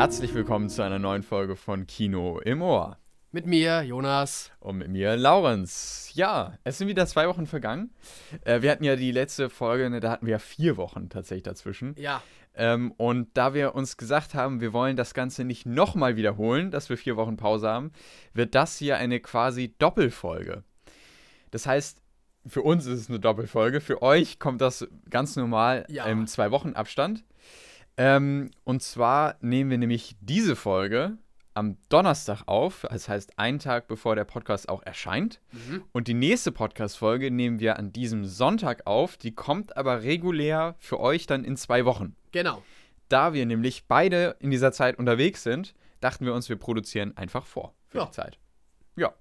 herzlich willkommen zu einer neuen Folge von Kino im Ohr. Mit mir, Jonas. Und mit mir, Laurenz. Ja, es sind wieder zwei Wochen vergangen. Äh, wir hatten ja die letzte Folge, ne, da hatten wir ja vier Wochen tatsächlich dazwischen. Ja. Ähm, und da wir uns gesagt haben, wir wollen das Ganze nicht nochmal wiederholen, dass wir vier Wochen Pause haben, wird das hier eine quasi Doppelfolge. Das heißt, für uns ist es eine Doppelfolge, für euch kommt das ganz normal Ja. im zwei Wochen Abstand. Ähm, und zwar nehmen wir nämlich diese Folge am Donnerstag auf, das heißt einen Tag bevor der Podcast auch erscheint. Mhm. Und die nächste Podcast-Folge nehmen wir an diesem Sonntag auf. Die kommt aber regulär für euch dann in zwei Wochen. Genau. Da wir nämlich beide in dieser Zeit unterwegs sind, dachten wir uns, wir produzieren einfach vor für Ja. die Zeit. Ja.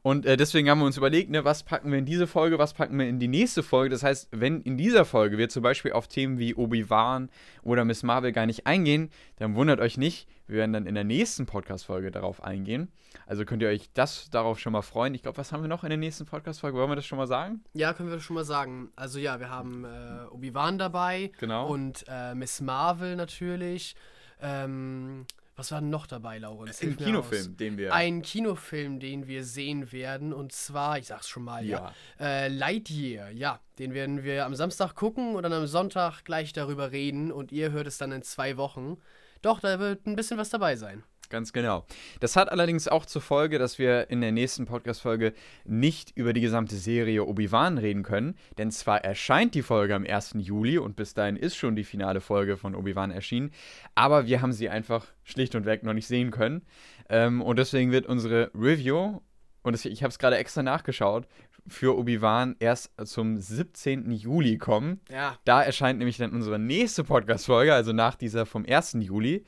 Und äh, deswegen haben wir uns überlegt, ne, was packen wir in diese Folge, was packen wir in die nächste Folge. Das heißt, wenn in dieser Folge wir zum Beispiel auf Themen wie Obi-Wan oder Miss Marvel gar nicht eingehen, dann wundert euch nicht, wir werden dann in der nächsten Podcast-Folge darauf eingehen. Also könnt ihr euch das darauf schon mal freuen. Ich glaube, was haben wir noch in der nächsten Podcast-Folge? Wollen wir das schon mal sagen? Ja, können wir schon mal sagen. Also ja, wir haben äh, Obi-Wan dabei. Genau. Und äh, Miss Marvel natürlich. Ähm, was war denn noch dabei, Laurens? Mir Kinofilm, den wir. Aus. Ein Kinofilm, den wir sehen werden. Und zwar, ich sag's schon mal, ja. Äh, Lightyear, ja. Den werden wir am Samstag gucken und dann am Sonntag gleich darüber reden. Und ihr hört es dann in zwei Wochen. Doch, da wird ein bisschen was dabei sein. Ganz genau. Das hat allerdings auch zur Folge, dass wir in der nächsten Podcast-Folge nicht über die gesamte Serie Obi-Wan reden können, denn zwar erscheint die Folge am 1. Juli und bis dahin ist schon die finale Folge von Obi-Wan erschienen, aber wir haben sie einfach schlicht und weg noch nicht sehen können. Ähm, und deswegen wird unsere Review, und ich habe es gerade extra nachgeschaut, für Obi-Wan erst zum 17. Juli kommen. Ja. Da erscheint nämlich dann unsere nächste Podcast-Folge, also nach dieser vom 1. Juli.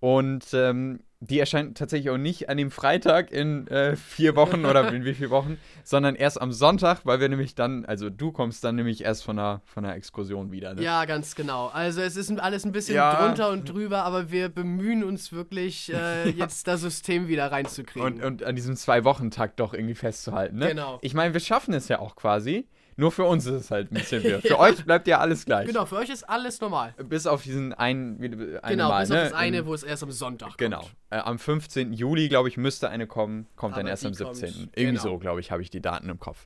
Und ähm, die erscheint tatsächlich auch nicht an dem Freitag in äh, vier Wochen oder in wie vielen Wochen, sondern erst am Sonntag, weil wir nämlich dann, also du kommst dann nämlich erst von einer, von einer Exkursion wieder. Ne? Ja, ganz genau. Also es ist alles ein bisschen Ja. drunter und drüber, aber wir bemühen uns wirklich, äh, jetzt das System wieder reinzukriegen. Und, und an diesem Zwei-Wochen-Takt doch irgendwie festzuhalten. Ne? Genau. Ich meine, wir schaffen es ja auch quasi. Nur für uns ist es halt ein bisschen wir. Für euch bleibt ja alles gleich. genau, für euch ist alles normal. Bis auf diesen einen, eine genau, Mal, bis ne? auf das eine, Im- wo es erst am Sonntag Genau. kommt. Äh, am 15. Juli, glaube ich, müsste eine kommen. Kommt dann Aber erst am die kommt, 17. Irgendwie genau. so, glaube ich, habe ich die Daten im Kopf.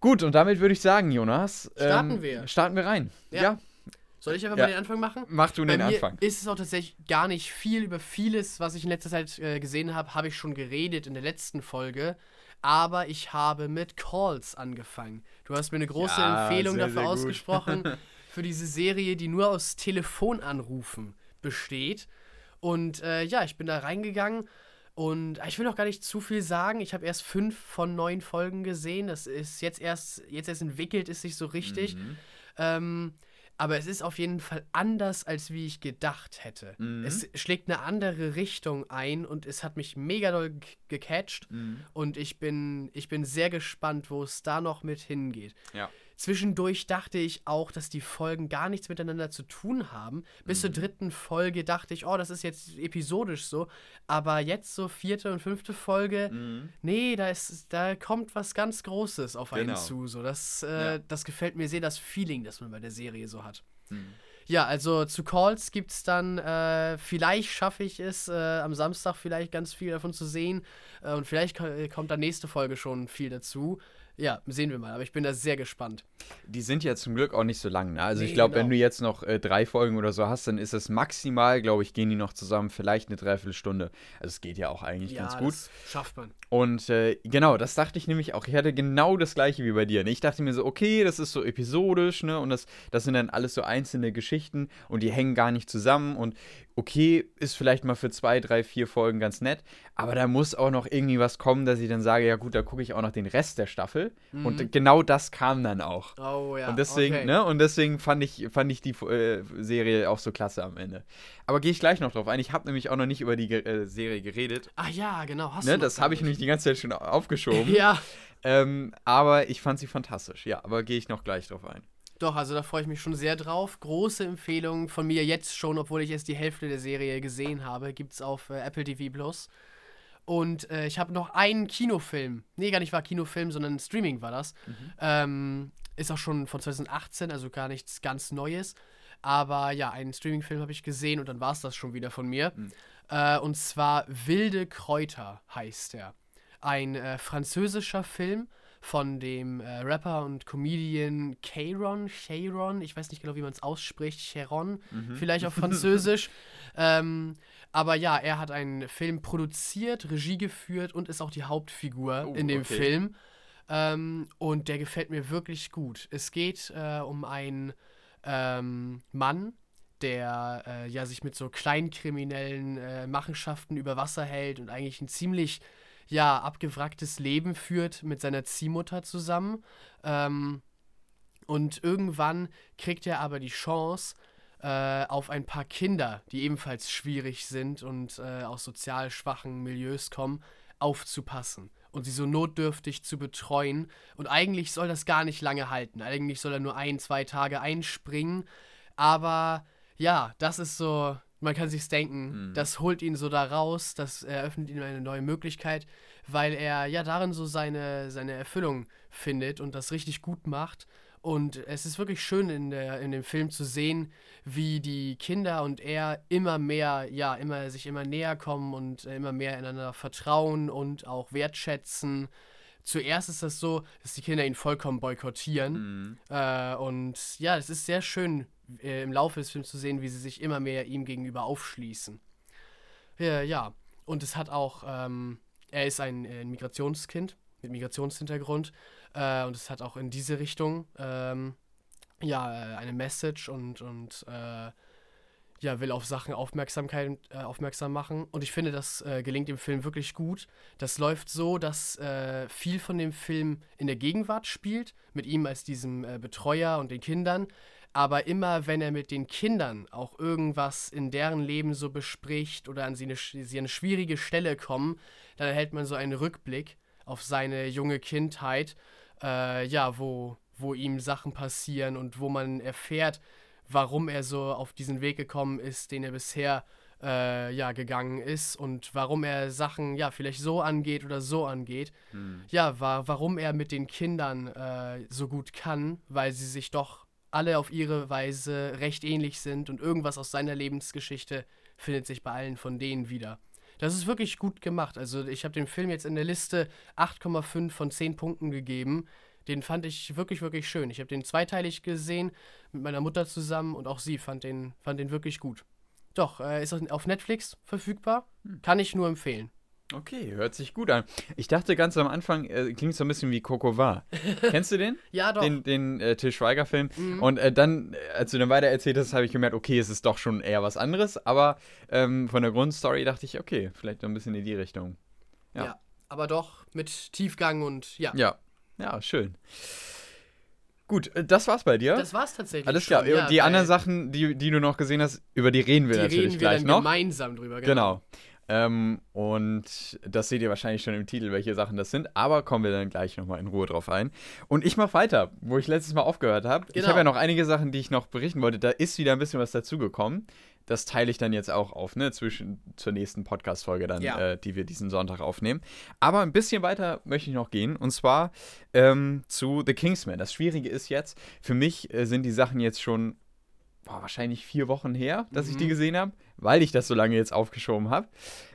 Gut, und damit würde ich sagen, Jonas. Starten ähm, wir. Starten wir rein. Ja. Ja, Soll ich einfach Ja. mal den Anfang machen? mach du Bei den Anfang. ist es auch tatsächlich gar nicht viel über vieles, was ich in letzter Zeit äh, gesehen habe, habe ich schon geredet in der letzten Folge. Aber ich habe mit Calls angefangen. Du hast mir eine große Ja, Empfehlung sehr, dafür sehr ausgesprochen für diese Serie, die nur aus Telefonanrufen besteht. Und äh, ja, ich bin da reingegangen und ich will noch gar nicht zu viel sagen. Ich habe erst fünf von neun Folgen gesehen. Das ist jetzt erst, jetzt erst entwickelt es sich so richtig. Mhm. Ähm, aber es ist auf jeden Fall anders, als wie ich gedacht hätte. Mhm. Es schlägt eine andere Richtung ein und es hat mich mega doll ge- gecatcht. Mhm. Und ich bin, ich bin sehr gespannt, wo es da noch mit hingeht. Ja. Zwischendurch dachte ich auch, dass die Folgen gar nichts miteinander zu tun haben. Bis Mhm. zur dritten Folge dachte ich, oh, das ist jetzt episodisch so. Aber jetzt so vierte und fünfte Folge, Mhm. nee, da, ist, da kommt was ganz Großes auf einen Genau. zu. So. Das, äh, Ja. das gefällt mir sehr, das Feeling, das man bei der Serie so hat. Mhm. Ja, also zu Calls gibt es dann, äh, vielleicht schaffe ich es, äh, am Samstag vielleicht ganz viel davon zu sehen. Äh, und vielleicht ko- kommt dann nächste Folge schon viel dazu. Ja, sehen wir mal. Aber ich bin da sehr gespannt. Die sind ja zum Glück auch nicht so lang. Ne? Also ich Nee, glaube, wenn genau. du jetzt noch äh, drei Folgen oder so hast, dann ist es maximal, glaube ich, gehen die noch zusammen, vielleicht eine Dreiviertelstunde. Also es geht ja auch eigentlich ja, ganz gut. das schafft man. Und äh, genau, das dachte ich nämlich auch. Ich hatte genau das gleiche wie bei dir. Ne? Ich dachte mir so, okay, das ist so episodisch, ne? Und das, das sind dann alles so einzelne Geschichten und die hängen gar nicht zusammen. Und okay, ist vielleicht mal für zwei, drei, vier Folgen ganz nett. Aber da muss auch noch irgendwie was kommen, dass ich dann sage, ja gut, da gucke ich auch noch den Rest der Staffel. Und genau das kam dann auch. Oh ja. und deswegen, okay. ne, und deswegen fand ich, fand ich die äh, Serie auch so klasse am Ende. Aber gehe ich gleich noch drauf ein. Ich habe nämlich auch noch nicht über die äh, Serie geredet. Ach ja, genau. Hast Ne, du das habe ich gar nämlich die ganze Zeit schon aufgeschoben. Ja, ähm, aber ich fand sie fantastisch. Ja, aber gehe ich noch gleich drauf ein. doch, also da freue ich mich schon sehr drauf. Große Empfehlung von mir jetzt schon, obwohl ich erst die Hälfte der Serie gesehen habe, gibt es auf äh, Apple TV Plus. Und äh, ich habe noch einen Kinofilm. Nee, gar nicht war Kinofilm, sondern Streaming war das. Ähm, ist auch schon von 2018, also gar nichts ganz Neues. Aber ja, einen Streaming-Film habe ich gesehen und dann war es das schon wieder von mir. Mhm. Äh, und zwar Wilde Kräuter heißt er. Ein äh, französischer Film von dem äh, Rapper und Comedian Cheiron, Cheiron, ich weiß nicht genau, wie man es ausspricht, Cheiron, Mhm. vielleicht auf Französisch. ähm, aber ja, er hat einen Film produziert, Regie geführt und ist auch die Hauptfigur Oh, in dem okay. Film. Ähm, und der gefällt mir wirklich gut. Es geht äh, um einen ähm, Mann, der äh, ja sich mit so kleinkriminellen äh, Machenschaften über Wasser hält und eigentlich ein ziemlich ja abgewracktes Leben führt mit seiner Ziehmutter zusammen. Ähm, und irgendwann kriegt er aber die Chance, äh, auf ein paar Kinder, die ebenfalls schwierig sind und äh, aus sozial schwachen Milieus kommen, aufzupassen und sie so notdürftig zu betreuen. Und eigentlich soll das gar nicht lange halten. Eigentlich soll er nur ein, zwei Tage einspringen. Aber ja, das ist so, man kann sich's denken, Mhm. das holt ihn so da raus, das eröffnet ihm eine neue Möglichkeit, weil er ja darin so seine, seine Erfüllung findet und das richtig gut macht. Und es ist wirklich schön in, der, in dem Film zu sehen, wie die Kinder und er immer mehr, ja, immer sich immer näher kommen und immer mehr ineinander vertrauen und auch wertschätzen. Zuerst ist das so, dass die Kinder ihn vollkommen boykottieren. Mhm. Äh, und ja, es ist sehr schön äh, im Laufe des Films zu sehen, wie sie sich immer mehr ihm gegenüber aufschließen. Ja, ja. und es hat auch, ähm, er ist ein, äh, ein Migrationskind mit Migrationshintergrund äh, und es hat auch in diese Richtung ähm, ja äh, eine Message und, und äh, ja, will auf Sachen Aufmerksamkeit äh, aufmerksam machen. Und ich finde, das äh, gelingt dem Film wirklich gut. Das läuft so, dass äh, viel von dem Film in der Gegenwart spielt, mit ihm als diesem äh, Betreuer und den Kindern. Aber immer, wenn er mit den Kindern auch irgendwas in deren Leben so bespricht oder an sie eine, sie an eine schwierige Stelle kommen, dann erhält man so einen Rückblick auf seine junge Kindheit, äh, ja, wo, wo ihm Sachen passieren und wo man erfährt, warum er so auf diesen Weg gekommen ist, den er bisher äh, ja, gegangen ist und warum er Sachen ja vielleicht so angeht oder so angeht. Mhm. Ja, wa warum er mit den Kindern äh, so gut kann, weil sie sich doch alle auf ihre Weise recht ähnlich sind und irgendwas aus seiner Lebensgeschichte findet sich bei allen von denen wieder. Das ist wirklich gut gemacht. Also ich habe dem Film jetzt in der Liste 8,5 von 10 Punkten gegeben. Den fand ich wirklich, wirklich schön. Ich habe den zweiteilig gesehen mit meiner Mutter zusammen und auch sie fand den, fand den wirklich gut. Doch, äh, ist auf Netflix verfügbar. Kann ich nur empfehlen. Okay, hört sich gut an. Ich dachte ganz am Anfang, äh, klingt so ein bisschen wie Coco war. Kennst du den? Ja, doch. Den, den äh, Til Schweiger-Film. Mhm. Und äh, dann, äh, als du dann weiter erzählt hast, habe ich gemerkt, okay, es ist doch schon eher was anderes. Aber ähm, von der Grundstory dachte ich, okay, vielleicht noch ein bisschen in die Richtung. ja. ja. Aber doch mit Tiefgang und ja. Ja, ja, schön. Gut, äh, das war's bei dir. Das war's tatsächlich. Alles klar. ja, die anderen Sachen, die, die du noch gesehen hast, über die reden wir Die natürlich reden wir gleich dann noch. gemeinsam drüber. Genau. Ähm, und das seht ihr wahrscheinlich schon im Titel, welche Sachen das sind. Aber kommen wir dann gleich nochmal in Ruhe drauf ein. Und ich mache weiter, wo ich letztes Mal aufgehört habe. Ich Genau. habe ja noch einige Sachen, die ich noch berichten wollte. Da ist wieder ein bisschen was dazugekommen. Das teile ich dann jetzt auch auf, ne? Zwischen zur nächsten Podcast-Folge dann, Ja. äh, die wir diesen Sonntag aufnehmen. Aber ein bisschen weiter möchte ich noch gehen. Und zwar ähm, zu The Kingsman. Das Schwierige ist jetzt, für mich äh, sind die Sachen jetzt schon boah, wahrscheinlich vier Wochen her, dass ich die Mhm. gesehen habe, weil ich das so lange jetzt aufgeschoben habe.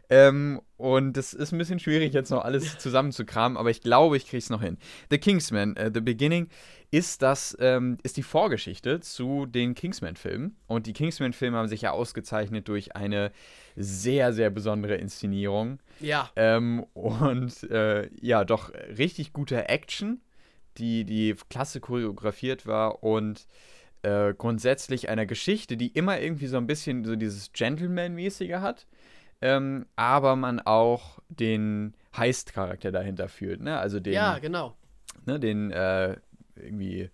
Ähm, und es ist ein bisschen schwierig, jetzt noch alles zusammenzukramen, aber ich glaube, ich kriege es noch hin. The Kingsman, äh, The Beginning, ist das, ähm, ist die Vorgeschichte zu den Kingsman-Filmen. Und die Kingsman-Filme haben sich ja ausgezeichnet durch eine sehr, sehr besondere Inszenierung. Ja, Ähm, und äh, ja, doch richtig gute Action, die, die klasse choreografiert war und äh, grundsätzlich einer Geschichte, die immer irgendwie so ein bisschen so dieses Gentleman-mäßige hat, ähm, aber man auch den Heist-Charakter dahinter führt, ne? Also den, ja, genau. ne, den äh, irgendwie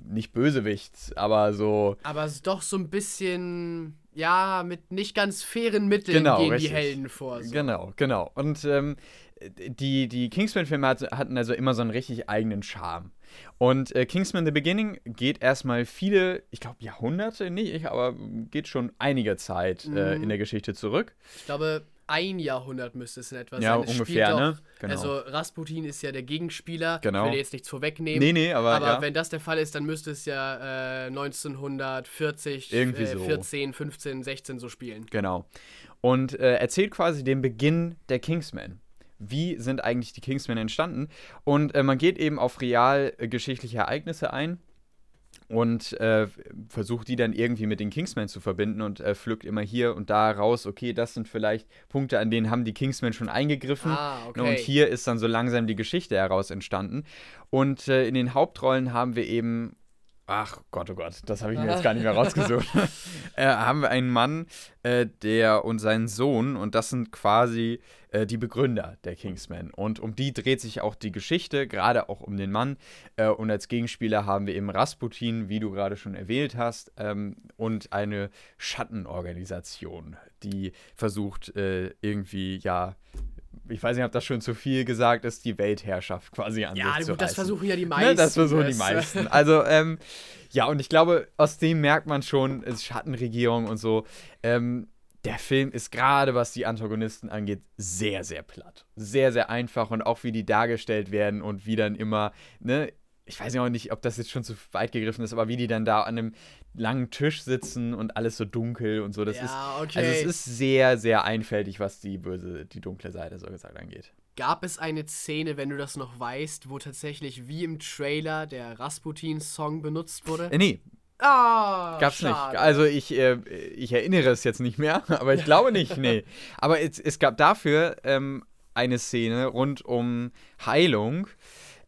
nicht Bösewicht, aber so Aber es ist doch so ein bisschen, ja, mit nicht ganz fairen Mitteln Genau, gehen richtig. die Helden vor. So. Genau, genau. Und ähm, die, die Kingsman-Filme hat, hatten also immer so einen richtig eigenen Charme. Und äh, Kingsman The Beginning geht erstmal viele, ich glaube Jahrhunderte nicht, aber geht schon einige Zeit äh, Mhm. in der Geschichte zurück. Ich glaube, ein Jahrhundert müsste es in etwa Ja, sein. Es ungefähr, ne? Genau. Also Rasputin ist ja der Gegenspieler. Genau. Ich will jetzt nichts vorwegnehmen. Nee, nee, aber, Aber ja. wenn das der Fall ist, dann müsste es ja äh, 1940, Irgendwie äh, so. 14, 15, 16 so spielen. Genau. Und äh, erzählt quasi den Beginn der Kingsmen. Wie sind eigentlich die Kingsmen entstanden? Und äh, man geht eben auf real äh, geschichtliche Ereignisse ein und äh, versucht die dann irgendwie mit den Kingsmen zu verbinden und äh, pflückt immer hier und da raus, okay, das sind vielleicht Punkte, an denen haben die Kingsmen schon eingegriffen. Ah, okay. Und hier ist dann so langsam die Geschichte heraus entstanden. Und äh, in den Hauptrollen haben wir eben, ach Gott, oh Gott, das habe ich mir jetzt gar nicht mehr rausgesucht, äh, haben wir einen Mann, äh, der und seinen Sohn, und das sind quasi äh, die Begründer der Kingsmen. Und um die dreht sich auch die Geschichte, gerade auch um den Mann. Äh, und als Gegenspieler haben wir eben Rasputin, wie du gerade schon erwähnt hast, ähm, und eine Schattenorganisation, die versucht, äh, irgendwie, ja, ich weiß nicht, ob das schon zu viel gesagt ist, die Weltherrschaft quasi an Ja, sich zu gut, das versuchen ja die meisten. Ne, das versuchen die meisten. Also, ähm, ja, und ich glaube, aus dem merkt man schon, es ist Schattenregierung und so. Ähm, der Film ist gerade, was die Antagonisten angeht, sehr, sehr platt. Sehr, sehr einfach und auch wie die dargestellt werden und wie dann immer, ne, ich weiß ja auch nicht, ob das jetzt schon zu weit gegriffen ist, aber wie die dann da an einem langen Tisch sitzen und alles so dunkel und so. Das ist, ja, okay. also es ist sehr, sehr einfältig, was die böse, die dunkle Seite so gesagt angeht. Gab es eine Szene, wenn du das noch weißt, wo tatsächlich wie im Trailer der Rasputin-Song benutzt wurde? Äh, nee, Ah, Gab's schade. nicht. Also ich, äh, ich erinnere es jetzt nicht mehr, aber ich glaube nicht, nee. Aber es, es gab dafür ähm, eine Szene rund um Heilung,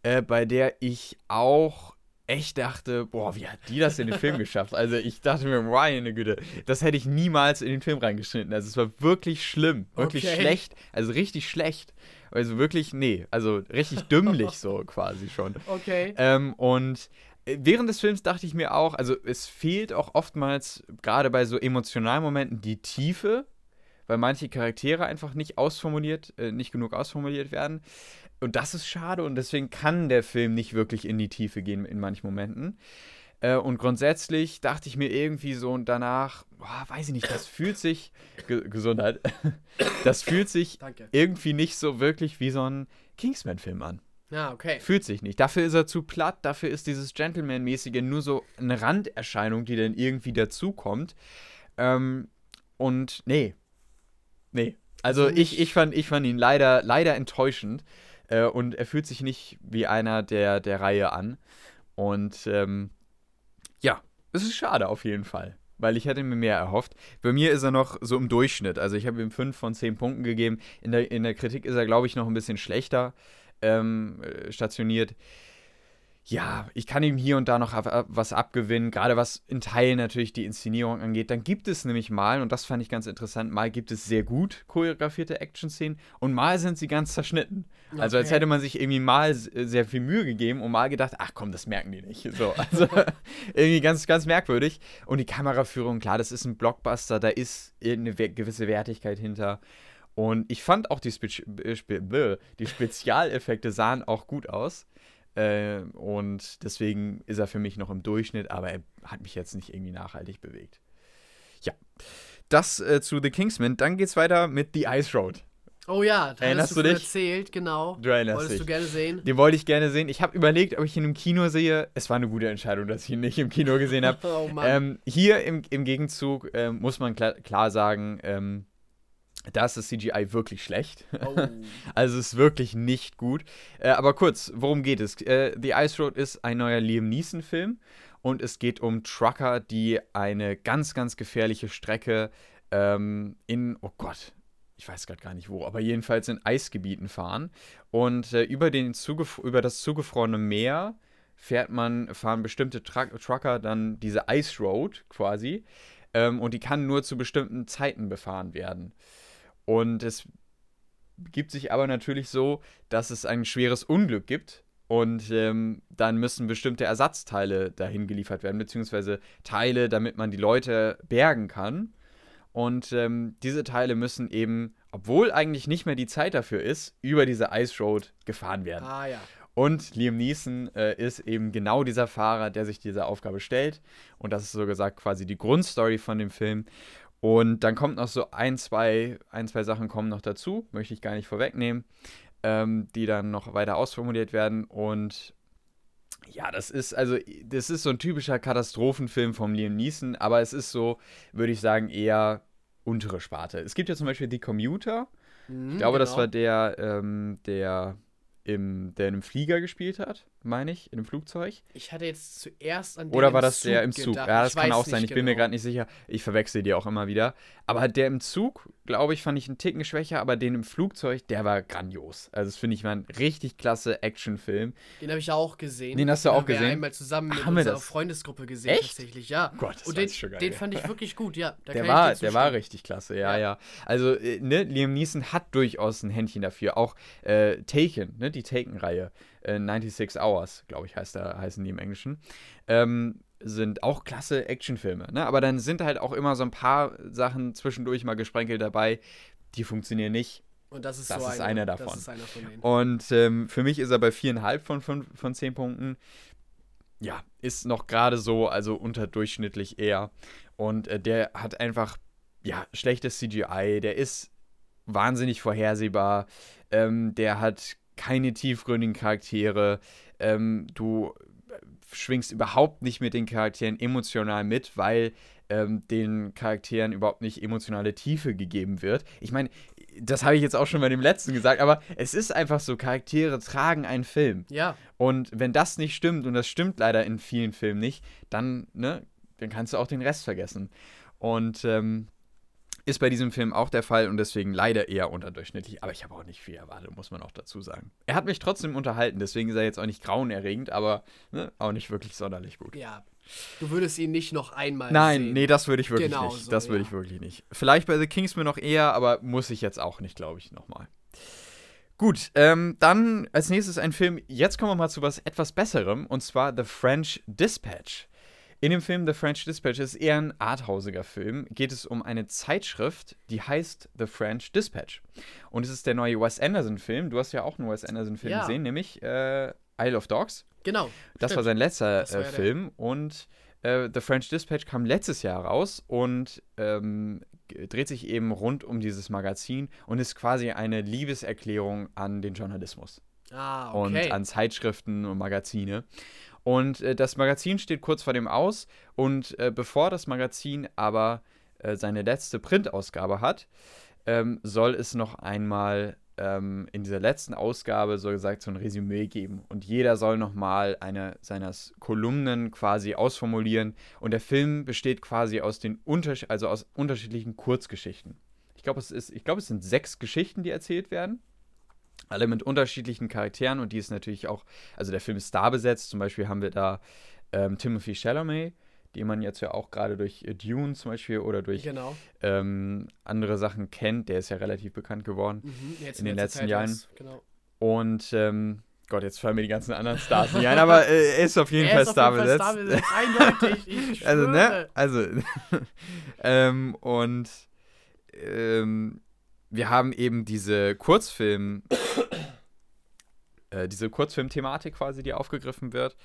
äh, bei der ich auch echt dachte, boah, wie hat die das in den Film geschafft? Also ich dachte mir, meine Güte, das hätte ich niemals in den Film reingeschnitten. Also es war wirklich schlimm, wirklich Okay. schlecht, also richtig schlecht. Also wirklich, nee, also richtig dümmlich so quasi schon. Okay. Ähm, und äh, während des Films dachte ich mir auch, also es fehlt auch oftmals, gerade bei so emotionalen Momenten, die Tiefe, weil manche Charaktere einfach nicht ausformuliert, äh, nicht genug ausformuliert werden. Und das ist schade und deswegen kann der Film nicht wirklich in die Tiefe gehen in manchen Momenten. Äh, und grundsätzlich dachte ich mir irgendwie so und danach, boah, weiß ich nicht, das fühlt sich, Ge Gesundheit, das fühlt sich Danke. irgendwie nicht so wirklich wie so ein Kingsman-Film an. Ah, okay. Fühlt sich nicht. Dafür ist er zu platt, dafür ist dieses Gentleman-mäßige nur so eine Randerscheinung, die dann irgendwie dazukommt. Ähm, und nee. Nee. Also ich, ich, fand, ich fand ihn leider, leider enttäuschend. Äh, und er fühlt sich nicht wie einer der, der Reihe an. Und ähm, ja, es ist schade auf jeden Fall. Weil ich hätte mir mehr erhofft. Bei mir ist er noch so im Durchschnitt. Also ich habe ihm 5 von 10 Punkten gegeben. In der, in der Kritik ist er, glaube ich, noch ein bisschen schlechter ähm, äh, stationiert. Ja, ich kann ihm hier und da noch was abgewinnen, gerade was in Teilen natürlich die Inszenierung angeht. Dann gibt es nämlich mal, und das fand ich ganz interessant, mal gibt es sehr gut choreografierte Action-Szenen und mal sind sie ganz zerschnitten. Also als Okay. hätte man sich irgendwie mal s- sehr viel Mühe gegeben und mal gedacht, ach komm, das merken die nicht. So, also irgendwie ganz, ganz merkwürdig. Und die Kameraführung, klar, das ist ein Blockbuster, da ist irgendeine we- gewisse Wertigkeit hinter. Und ich fand auch die, äh, Spe die Spezialeffekte sahen auch gut aus. Äh, und deswegen ist er für mich noch im Durchschnitt, aber er hat mich jetzt nicht irgendwie nachhaltig bewegt. Ja. Das äh, zu The Kingsman. Dann geht's weiter mit The Ice Road. Oh ja, da Erinnerst hattest du du dich? erzählt, genau. Du erinnerst Wolltest dich. du gerne sehen? Den wollte ich gerne sehen. Ich habe überlegt, ob ich ihn im Kino sehe. Es war eine gute Entscheidung, dass ich ihn nicht im Kino gesehen habe. Oh Mann. Ähm, hier im, im Gegenzug ähm, muss man klar, klar sagen, ähm, da ist das CGI wirklich schlecht. oh. Also es ist wirklich nicht gut. Äh, aber kurz, worum geht es? Äh, The Ice Road ist ein neuer Liam Neeson-Film und es geht um Trucker, die eine ganz, ganz gefährliche Strecke ähm, in, oh Gott, ich weiß gerade gar nicht wo, aber jedenfalls in Eisgebieten fahren. Und äh, über, den über das zugefrorene Meer fährt man, fahren bestimmte Tra Trucker dann diese Ice Road quasi. Ähm, und die kann nur zu bestimmten Zeiten befahren werden. Und es gibt sich aber natürlich so, dass es ein schweres Unglück gibt. Und ähm, dann müssen bestimmte Ersatzteile dahin geliefert werden, beziehungsweise Teile, damit man die Leute bergen kann. Und ähm, diese Teile müssen eben, obwohl eigentlich nicht mehr die Zeit dafür ist, über diese Ice Road gefahren werden. Ah ja. Und Liam Neeson äh, ist eben genau dieser Fahrer, der sich dieser Aufgabe stellt. Und das ist so gesagt quasi die Grundstory von dem Film. Und dann kommt noch so ein, zwei, ein, zwei Sachen kommen noch dazu, möchte ich gar nicht vorwegnehmen, ähm, die dann noch weiter ausformuliert werden. Und ja, das ist also, das ist so ein typischer Katastrophenfilm vom Liam Neeson, aber es ist so, würde ich sagen, eher untere Sparte. Es gibt ja zum Beispiel The Commuter. Mhm, Ich glaube, das genau. war der, ähm, der, im, der in einem Flieger gespielt hat, meine ich, in einem Flugzeug. Ich hatte jetzt zuerst an den Oder war das der im Zug? gedacht. Ja, das Ich kann auch sein. Ich bin mir genau. gerade nicht sicher. Ich verwechsel die auch immer wieder. Aber der im Zug, glaube ich, fand ich einen Ticken schwächer, aber den im Flugzeug, der war grandios. Also, das finde ich mal ein richtig klasse Actionfilm. Den habe ich auch gesehen. Den hast du Den auch haben wir gesehen? einmal zusammen mit Haben unserer das? Freundesgruppe gesehen, Echt? tatsächlich, ja. Gott, das Und den, schon gar den fand ich wirklich gut, ja. Da Der war, der war richtig klasse, ja, Ja. ja. Also, äh, ne, Liam Neeson hat durchaus ein Händchen dafür. Auch äh, Taken, ne, die Taken-Reihe, äh, 96 Hours, glaube ich, heißt da, heißen die im Englischen, ähm, sind auch klasse Actionfilme. Ne? Aber dann sind halt auch immer so ein paar Sachen zwischendurch mal gesprenkelt dabei, die funktionieren nicht. Und das ist Das so ist einer, einer davon. Das ist einer von denen. Und ähm, für mich ist er bei viereinhalb von, fünf, von zehn Punkten. Ja, ist noch gerade so, also unterdurchschnittlich eher. Und äh, der hat einfach, ja, schlechtes CGI. Der ist wahnsinnig vorhersehbar. Ähm, der hat keine tiefgründigen Charaktere. Ähm, du schwingst überhaupt nicht mit den Charakteren emotional mit, weil ähm, den Charakteren überhaupt nicht emotionale Tiefe gegeben wird. Ich meine, das habe ich jetzt auch schon bei dem letzten gesagt, aber es ist einfach so, Charaktere tragen einen Film. Ja, Und wenn das nicht stimmt, und das stimmt leider in vielen Filmen nicht, dann, ne, dann kannst du auch den Rest vergessen. Und ähm, ist bei diesem Film auch der Fall und deswegen leider eher unterdurchschnittlich. Aber ich habe auch nicht viel erwartet, muss man auch dazu sagen. Er hat mich trotzdem unterhalten, deswegen ist er jetzt auch nicht grauenerregend, aber ne, auch nicht wirklich sonderlich gut. ja. Du würdest ihn nicht noch einmal Nein, sehen. nee, das würde ich wirklich Genau nicht. so, das würde ja. ich wirklich nicht. Vielleicht bei The Kingsman noch eher, aber muss ich jetzt auch nicht, glaube ich, nochmal. Gut, ähm, dann als nächstes ein Film. Jetzt kommen wir mal zu was etwas Besserem und zwar The French Dispatch. In dem Film The French Dispatch ist eher ein arthausiger Film. Geht es um eine Zeitschrift, die heißt The French Dispatch. Und es ist der neue Wes Anderson-Film. Du hast ja auch einen Wes Anderson-Film Ja. gesehen, nämlich äh, Isle of Dogs. Genau. Das war stimmt. sein letzter Das war äh, ja. Film und äh, The French Dispatch kam letztes Jahr raus und ähm, dreht sich eben rund um dieses Magazin und ist quasi eine Liebeserklärung an den Journalismus Ah, und okay. an Zeitschriften und Magazine. Und äh, das Magazin steht kurz vor dem Aus. Und äh, bevor das Magazin aber äh, seine letzte Printausgabe hat, ähm, soll es noch einmal ähm, in dieser letzten Ausgabe so gesagt so ein Resümee geben. Und jeder soll nochmal eine seiner Kolumnen quasi ausformulieren. Und der Film besteht quasi aus den Unters also aus unterschiedlichen Kurzgeschichten. Ich glaube, es glaube, es sind sechs Geschichten, die erzählt werden alle mit unterschiedlichen Charakteren und die ist natürlich auch, also der Film ist star besetzt. Zum Beispiel haben wir da ähm, Timothy Chalamet, den man jetzt ja auch gerade durch äh, Dune zum Beispiel oder durch genau. ähm, andere Sachen kennt. Der ist ja relativ bekannt geworden. Mhm. Jetzt in den letzten Jahren. erst, Genau. Und ähm, Gott, jetzt fallen mir die ganzen anderen Stars nicht ein, aber äh, er ist auf jeden Er Fall ist star besetzt. Star besetzt, eindeutig. Ich Also, ne? Also, ähm, und ähm, wir haben eben diese Kurzfilm, äh, diese Kurzfilm-Thematik quasi, die aufgegriffen wird.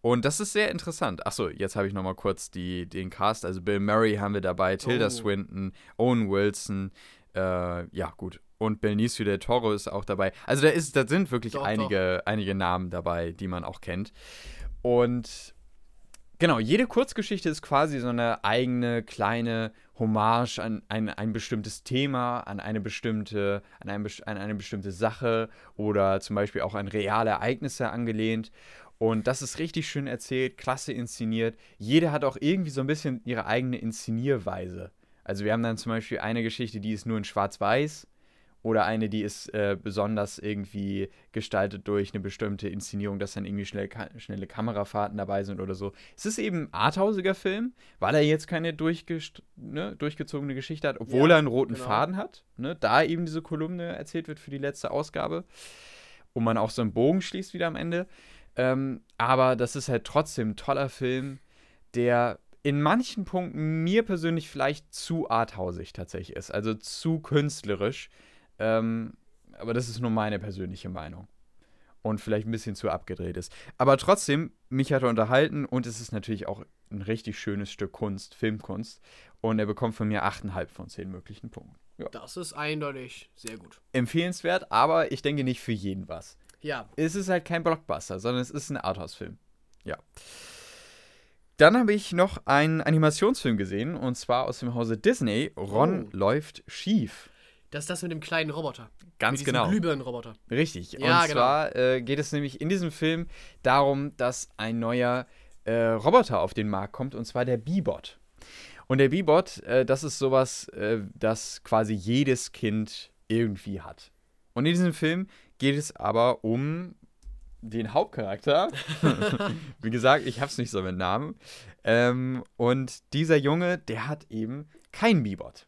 Und das ist sehr interessant. Achso, jetzt habe ich nochmal kurz die, den Cast. Also Bill Murray haben wir dabei, Tilda Oh. Swinton, Owen Wilson, äh, ja gut. Und Benicio del Toro ist auch dabei. Also da, ist, da sind wirklich Doch, einige, einige Namen dabei, die man auch kennt. Und Genau, jede Kurzgeschichte ist quasi so eine eigene kleine Hommage an ein, ein bestimmtes Thema, an eine bestimmte, an, ein, an eine bestimmte Sache oder zum Beispiel auch an reale Ereignisse angelehnt. Und das ist richtig schön erzählt, klasse inszeniert. Jede hat auch irgendwie so ein bisschen ihre eigene Inszenierweise. Also wir haben dann zum Beispiel eine Geschichte, die ist nur in Schwarz-Weiß oder eine, die ist äh, besonders irgendwie gestaltet durch eine bestimmte Inszenierung, dass dann irgendwie schnell, ka schnelle Kamerafahrten dabei sind oder so. Es ist eben ein arthausiger Film, weil er jetzt keine ne, durchgezogene Geschichte hat, obwohl Ja, er einen roten genau. Faden hat. Ne, da eben diese Kolumne erzählt wird für die letzte Ausgabe. Und man auch so einen Bogen schließt wieder am Ende. Ähm, aber das ist halt trotzdem ein toller Film, der in manchen Punkten mir persönlich vielleicht zu arthausig tatsächlich ist. Also zu künstlerisch. Ähm, aber das ist nur meine persönliche Meinung. Und vielleicht ein bisschen zu abgedreht ist. Aber trotzdem, mich hat er unterhalten und es ist natürlich auch ein richtig schönes Stück Kunst, Filmkunst. Und er bekommt von mir 8,5 von 10 möglichen Punkten. Ja. Das ist eindeutig sehr gut. Empfehlenswert, aber ich denke nicht für jeden was. Ja. Es ist halt kein Blockbuster, sondern es ist ein Arthouse-Film. Ja. Dann habe ich noch einen Animationsfilm gesehen, und zwar aus dem Hause Disney. Ron Oh. läuft schief. Das ist das mit dem kleinen Roboter. Ganz mit genau. Glühbirnenroboter. Richtig. Ja, und genau. zwar äh, geht es nämlich in diesem Film darum, dass ein neuer äh, Roboter auf den Markt kommt, und zwar der Bebot. Und der Bebot, äh, das ist sowas, äh, das quasi jedes Kind irgendwie hat. Und in diesem Film geht es aber um den Hauptcharakter. Wie gesagt, ich hab's nicht so mit Namen. Ähm, und dieser Junge, der hat eben keinen Bebot.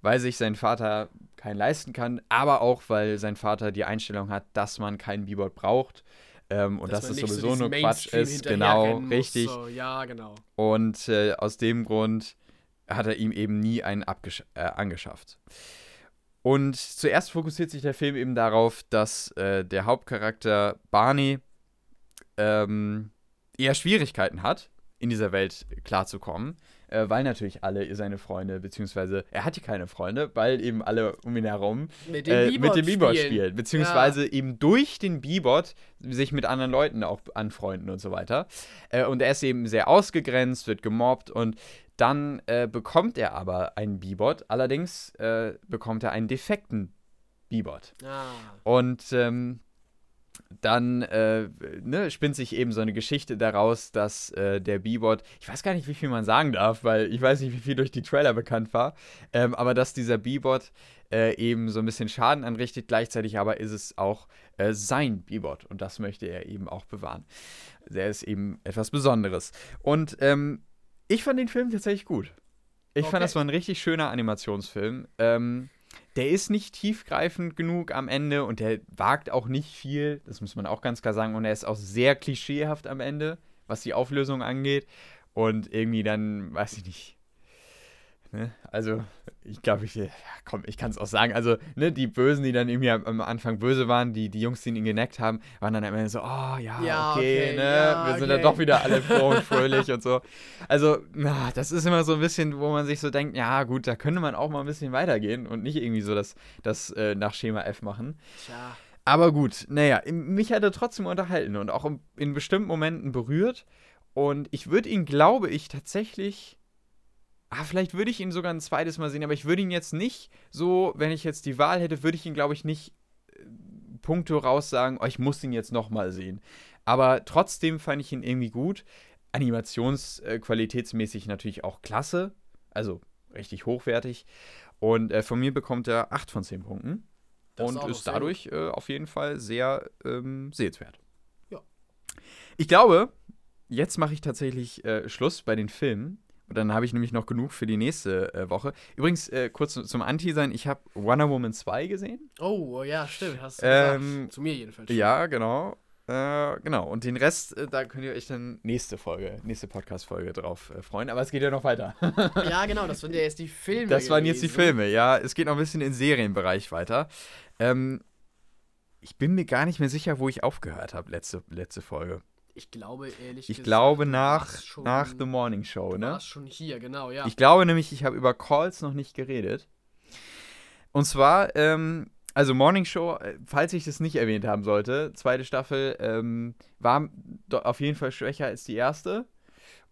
Weil sich sein Vater keinen leisten kann, aber auch, weil sein Vater die Einstellung hat, dass man keinen Bebot braucht. Ähm, und dass, man es nicht so sowieso nur Quatsch ist. Genau, muss, richtig. So. Ja, genau. Und äh, aus dem Grund hat er ihm eben nie einen äh, angeschafft. Und zuerst fokussiert sich der Film eben darauf, dass äh, der Hauptcharakter Barney ähm, eher Schwierigkeiten hat, in dieser Welt klarzukommen, äh, weil natürlich alle seine Freunde, beziehungsweise er hatte keine Freunde, weil eben alle um ihn herum Mit äh, dem dem Bebot spielen. spielen, beziehungsweise eben durch den Bebot sich mit anderen Leuten auch anfreunden und so weiter. Äh, und er ist eben sehr ausgegrenzt, wird gemobbt und dann äh, bekommt er aber einen Bebot, allerdings äh, bekommt er einen defekten Bebot. Ah. Und ähm, dann äh, ne, spinnt sich eben so eine Geschichte daraus, dass äh, der Bebot, ich weiß gar nicht, wie viel man sagen darf, weil ich weiß nicht, wie viel durch die Trailer bekannt war, ähm, aber dass dieser Bebot äh, eben so ein bisschen Schaden anrichtet, gleichzeitig aber ist es auch äh, sein Bebot und das möchte er eben auch bewahren. Der ist eben etwas Besonderes. Und ähm, ich fand den Film tatsächlich gut. Ich Okay. fand, das war ein richtig schöner Animationsfilm. Ähm, der ist nicht tiefgreifend genug am Ende und der wagt auch nicht viel, das muss man auch ganz klar sagen. Und er ist auch sehr klischeehaft am Ende, was die Auflösung angeht. Und irgendwie dann, weiß ich nicht. Ne? Also, ich glaube, ich, ja, komm, ich kann es auch sagen. Also, ne, die Bösen, die dann irgendwie am, Anfang böse waren, die, die Jungs, die ihn geneckt haben, waren dann am Ende so, oh ja, Ja, okay, okay, ne, ja, wir sind okay. dann doch wieder alle froh und fröhlich und so. Also, na, das ist immer so ein bisschen, wo man sich so denkt, ja, gut, da könnte man auch mal ein bisschen weitergehen und nicht irgendwie so das, das äh, nach Schema F machen. Tja. Aber gut, naja, mich hat er trotzdem unterhalten und auch in bestimmten Momenten berührt. Und ich würde ihn, glaube ich, tatsächlich. Ah, vielleicht würde ich ihn sogar ein zweites Mal sehen, aber ich würde ihn jetzt nicht so, wenn ich jetzt die Wahl hätte, würde ich ihn, glaube ich, nicht äh, punkto raussagen, oh, ich muss ihn jetzt nochmal sehen. Aber trotzdem fand ich ihn irgendwie gut. Animationsqualitätsmäßig natürlich auch klasse. Also richtig hochwertig. Und äh, von mir bekommt er 8 von 10 Punkten Das und ist sehr dadurch äh, auf jeden Fall sehr ähm, sehenswert. Ja. Ich glaube, jetzt mache ich tatsächlich äh, Schluss bei den Filmen. Und dann habe ich nämlich noch genug für die nächste äh, Woche. Übrigens, äh, kurz zu- zum Anti-Sein, ich habe Wonder Woman 2 gesehen. Oh, ja, stimmt. Hast du Ähm, gesagt. Zu mir jedenfalls. Ja, genau. Äh, genau. Und den Rest, äh, da könnt ihr euch dann nächste Folge, nächste Podcast-Folge drauf äh, freuen. Aber es geht ja noch weiter. Ja, genau. Das sind ja jetzt die Filme. Das waren jetzt die. Filme, ja. Es geht noch ein bisschen in Serienbereich weiter. Ähm, ich bin mir gar nicht mehr sicher, wo ich aufgehört habe, letzte, letzte Folge. Ich glaube, ehrlich Ich gesagt. glaube nach, schon, nach The Morning Show, Du ne? warst schon hier, genau, ja. Ich glaube nämlich, ich habe über Calls noch nicht geredet. Und zwar, ähm, also Morning Show, äh, falls ich das nicht erwähnt haben sollte, zweite Staffel ähm, war auf jeden Fall schwächer als die erste.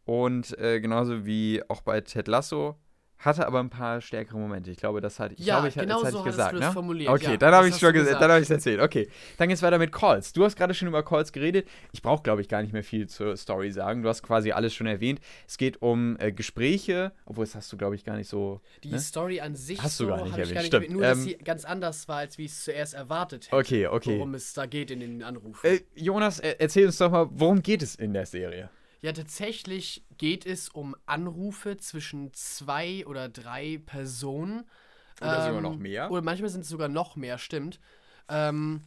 Und äh, genauso wie auch bei Ted Lasso, hatte aber ein paar stärkere Momente. Ich glaube, das hatte ich, Ja, glaube, ich, genau das so ich gesagt, du es ne? formuliert, Okay, ja, dann habe ich schon du gesagt, dann habe ich es erzählt. Okay, dann geht's weiter mit Calls. Du hast gerade schon über Calls geredet. Ich brauche, glaube ich, gar nicht mehr viel zur Story sagen. Du hast quasi alles schon erwähnt. Es geht um äh, Gespräche, obwohl das hast du, glaube ich, gar nicht so. Die ne? Story an sich Hast du so gar nicht erwähnt, gar nicht stimmt. Nur, dass Ähm, sie ganz anders war, als wie ich es zuerst erwartet hätte. Okay, okay. Worum es da geht in den Anrufen. Äh, Jonas, äh, erzähl uns doch mal, worum geht es in der Serie? Ja, tatsächlich geht es um Anrufe zwischen zwei oder drei Personen. Oder sogar noch mehr. Oder manchmal sind es sogar noch mehr, stimmt. Ähm,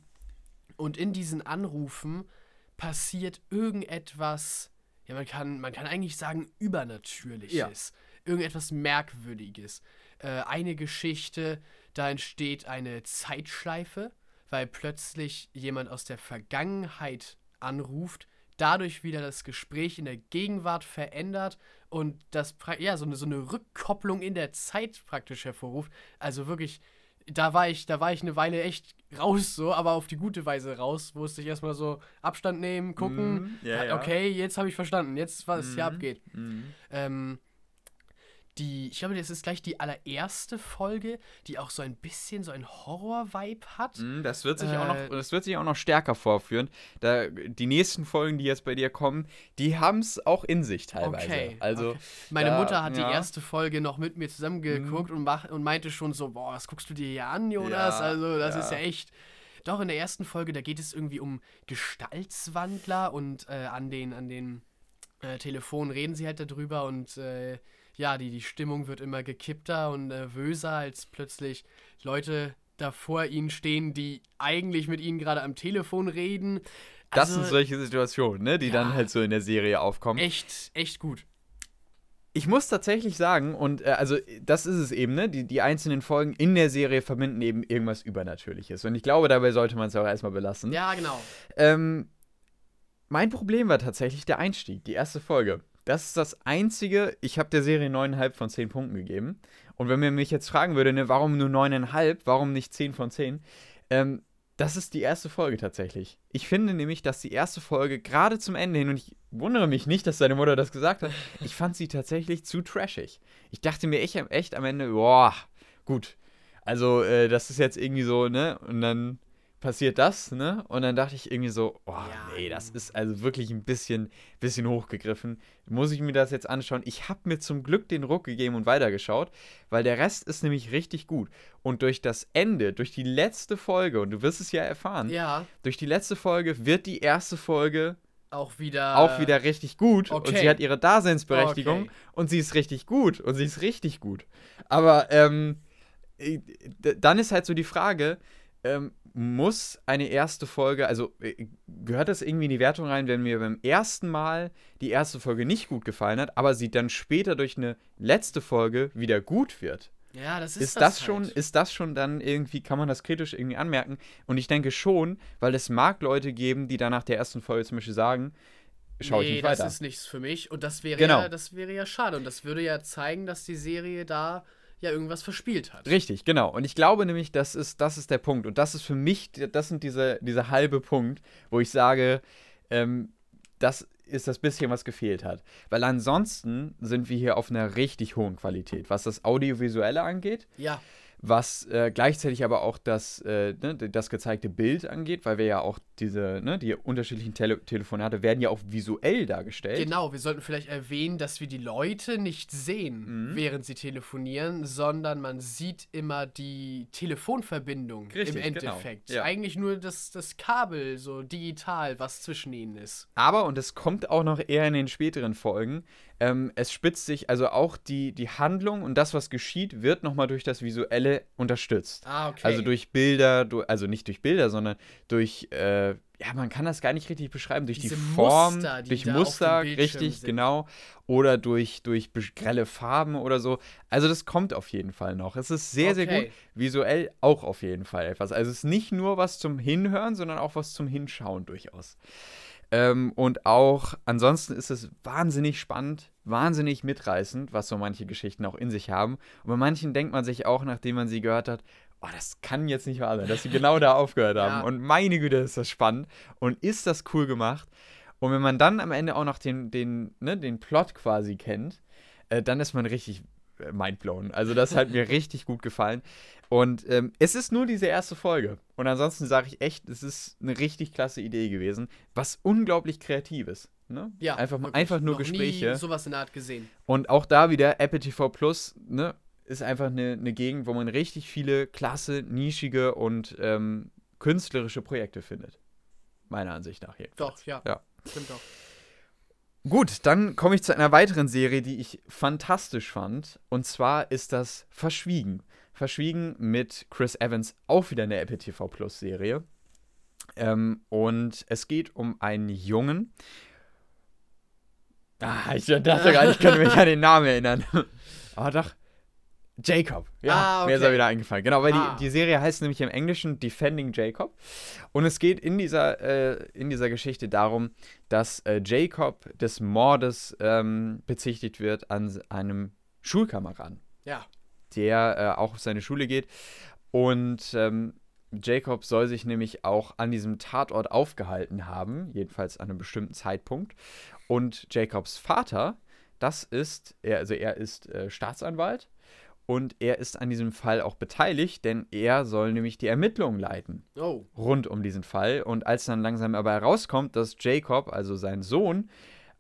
und in diesen Anrufen passiert irgendetwas, ja, man kann, man kann eigentlich sagen, Übernatürliches. Irgendetwas Merkwürdiges. Äh, eine Geschichte, da entsteht eine Zeitschleife, weil plötzlich jemand aus der Vergangenheit anruft, dadurch wieder das Gespräch in der Gegenwart verändert und das ja so eine, so eine Rückkopplung in der Zeit praktisch hervorruft. Also wirklich, da war ich, da war ich eine Weile echt raus, so, aber auf die gute Weise raus. Musste ich erstmal so Abstand nehmen, gucken. Mm, ja, ja. Okay, jetzt habe ich verstanden, jetzt was Mhm. hier abgeht. Mhm. Ähm, die, ich glaube, das ist gleich die allererste Folge, die auch so ein bisschen so ein Horror-Vibe hat. Mhm, Das wird sich auch noch, Äh, das wird sich auch noch stärker vorführen. Da, die nächsten Folgen, die jetzt bei dir kommen, die haben es auch in sich teilweise. Okay, Also okay. Meine da- Mutter hat ja. Die erste Folge noch mit mir zusammengeguckt und, mach, und meinte schon so, boah, was guckst du dir hier an, Jonas? Ja, also das ja. ist ja echt... Doch, in der ersten Folge, da geht es irgendwie um Gestaltswandler und äh, an den, an den äh, Telefonen reden sie halt darüber und äh, ja, die, die Stimmung wird immer gekippter und nervöser, als plötzlich Leute da vor ihnen stehen, die eigentlich mit ihnen gerade am Telefon reden. das Also, sind solche Situationen, ne, die ja. dann halt so in der Serie aufkommen. echt, echt gut. Ich muss tatsächlich sagen, und äh, also das ist es eben, ne? Die, die einzelnen Folgen in der Serie verbinden eben irgendwas Übernatürliches. Und ich glaube, dabei sollte man es auch erstmal belassen. Ja, genau. Ähm, mein Problem war tatsächlich der Einstieg, die erste Folge. Das ist das einzige, ich habe der Serie 9,5 von 10 Punkten gegeben. Und wenn man mich jetzt fragen würde, ne, warum nur 9,5, warum nicht 10 von 10, ähm, das ist die erste Folge tatsächlich. Ich finde nämlich, dass die erste Folge gerade zum Ende hin, und ich wundere mich nicht, dass deine Mutter das gesagt hat, ich fand sie tatsächlich zu trashig. Ich dachte mir echt, echt am Ende, boah, gut. Also, äh, das ist jetzt irgendwie so, ne? Und dann passiert das, ne? Und dann dachte ich irgendwie so, oh, Ja, nee, das ist also wirklich ein bisschen, bisschen hochgegriffen. Muss ich mir das jetzt anschauen? Ich habe mir zum Glück den Ruck gegeben und weitergeschaut, weil der Rest ist nämlich richtig gut. Und durch das Ende, durch die letzte Folge, und du wirst es ja erfahren, Ja, durch die letzte Folge wird die erste Folge auch wieder. auch wieder richtig gut und okay. sie hat ihre Daseinsberechtigung Okay. und sie ist richtig gut und sie ist richtig gut. Aber ähm, äh, dann ist halt so die Frage, ähm, muss eine erste Folge, also äh, gehört das irgendwie in die Wertung rein, wenn mir beim ersten Mal die erste Folge nicht gut gefallen hat, aber sie dann später durch eine letzte Folge wieder gut wird? Ja, das ist, Ist das, halt. schon, ist das schon dann irgendwie, kann man das kritisch irgendwie anmerken? Und ich denke schon, weil es mag Leute geben, die dann nach der ersten Folge zum Beispiel sagen, schaue ich nee, nicht weiter. das ist nichts für mich. Und das wäre Genau. ja, das wäre ja schade. Und das würde ja zeigen, dass die Serie da ja irgendwas verspielt hat. Richtig, genau. Und ich glaube nämlich, das ist, das ist der Punkt. Und das ist für mich, das sind diese, diese halbe Punkt, wo ich sage, ähm, das ist das bisschen, was gefehlt hat. Weil ansonsten sind wir hier auf einer richtig hohen Qualität, was das Audiovisuelle angeht, Ja, was äh, gleichzeitig aber auch das, äh, ne, das gezeigte Bild angeht, weil wir ja auch diese, ne, die unterschiedlichen Tele Telefonate werden ja auch visuell dargestellt. genau. Wir sollten vielleicht erwähnen, dass wir die Leute nicht sehen, Mhm. während sie telefonieren, sondern man sieht immer die Telefonverbindung Richtig, im genau. Endeffekt. Ja. Eigentlich nur das, das Kabel, so digital, was zwischen ihnen ist. Aber, und es kommt auch noch eher in den späteren Folgen, ähm, es spitzt sich, also auch die, die Handlung und das, was geschieht, wird nochmal durch das Visuelle unterstützt. Ah, okay. Also durch Bilder, du, also nicht durch Bilder, sondern durch, äh, ja, man kann das gar nicht richtig beschreiben, durch Diese die Form, Muster, die durch Muster, richtig, sind. genau, oder durch, durch grelle Farben oder so. Also das kommt auf jeden Fall noch. Es ist sehr, sehr Okay. gut. Visuell auch auf jeden Fall etwas. Also es ist nicht nur was zum Hinhören, sondern auch was zum Hinschauen durchaus. Ähm, und auch ansonsten ist es wahnsinnig spannend, wahnsinnig mitreißend, was so manche Geschichten auch in sich haben. Und bei manchen denkt man sich auch, nachdem man sie gehört hat, oh, das kann jetzt nicht wahr sein, dass sie genau da aufgehört haben. Ja. Und meine Güte, ist das spannend. Und ist das cool gemacht. Und wenn man dann am Ende auch noch den, den, ne, den Plot quasi kennt, äh, dann ist man richtig mindblown. Also das hat mir richtig gut gefallen. Und ähm, es ist nur diese erste Folge. Und ansonsten sage ich echt, es ist eine richtig klasse Idee gewesen, was unglaublich kreativ ist. Ne? ja, einfach, wirklich. einfach nur Noch Gespräche. Nie sowas in der Art gesehen. Und auch da wieder Apple TV Plus, ne, ist einfach eine, eine Gegend, wo man richtig viele klasse, nischige und ähm, künstlerische Projekte findet. Meiner Ansicht nach jedenfalls. Doch, ja. Ja. Stimmt doch. Gut, dann komme ich zu einer weiteren Serie, die ich fantastisch fand. Und zwar ist das Verschwiegen. Verschwiegen mit Chris Evans, auch wieder eine Apple TV Plus Serie. Ähm, und es geht um einen Jungen. Ah, ich dachte gerade, ich könnte mich an den Namen erinnern. Aber doch. Jacob. Ja, Ah, mir ist er okay. wieder eingefallen. Genau, weil Ah. die, die Serie heißt nämlich im Englischen Defending Jacob. Und es geht in dieser, äh, in dieser Geschichte darum, dass äh, Jacob des Mordes ähm, bezichtigt wird an einem Schulkameraden, Ja. der äh, auch auf seine Schule geht. Und ähm, Jacob soll sich nämlich auch an diesem Tatort aufgehalten haben, jedenfalls an einem bestimmten Zeitpunkt. Und Jacobs Vater, das ist, er, also er ist äh, Staatsanwalt und er ist an diesem Fall auch beteiligt, denn er soll nämlich die Ermittlungen leiten Oh. rund um diesen Fall. Und als dann langsam aber herauskommt, dass Jacob, also sein Sohn,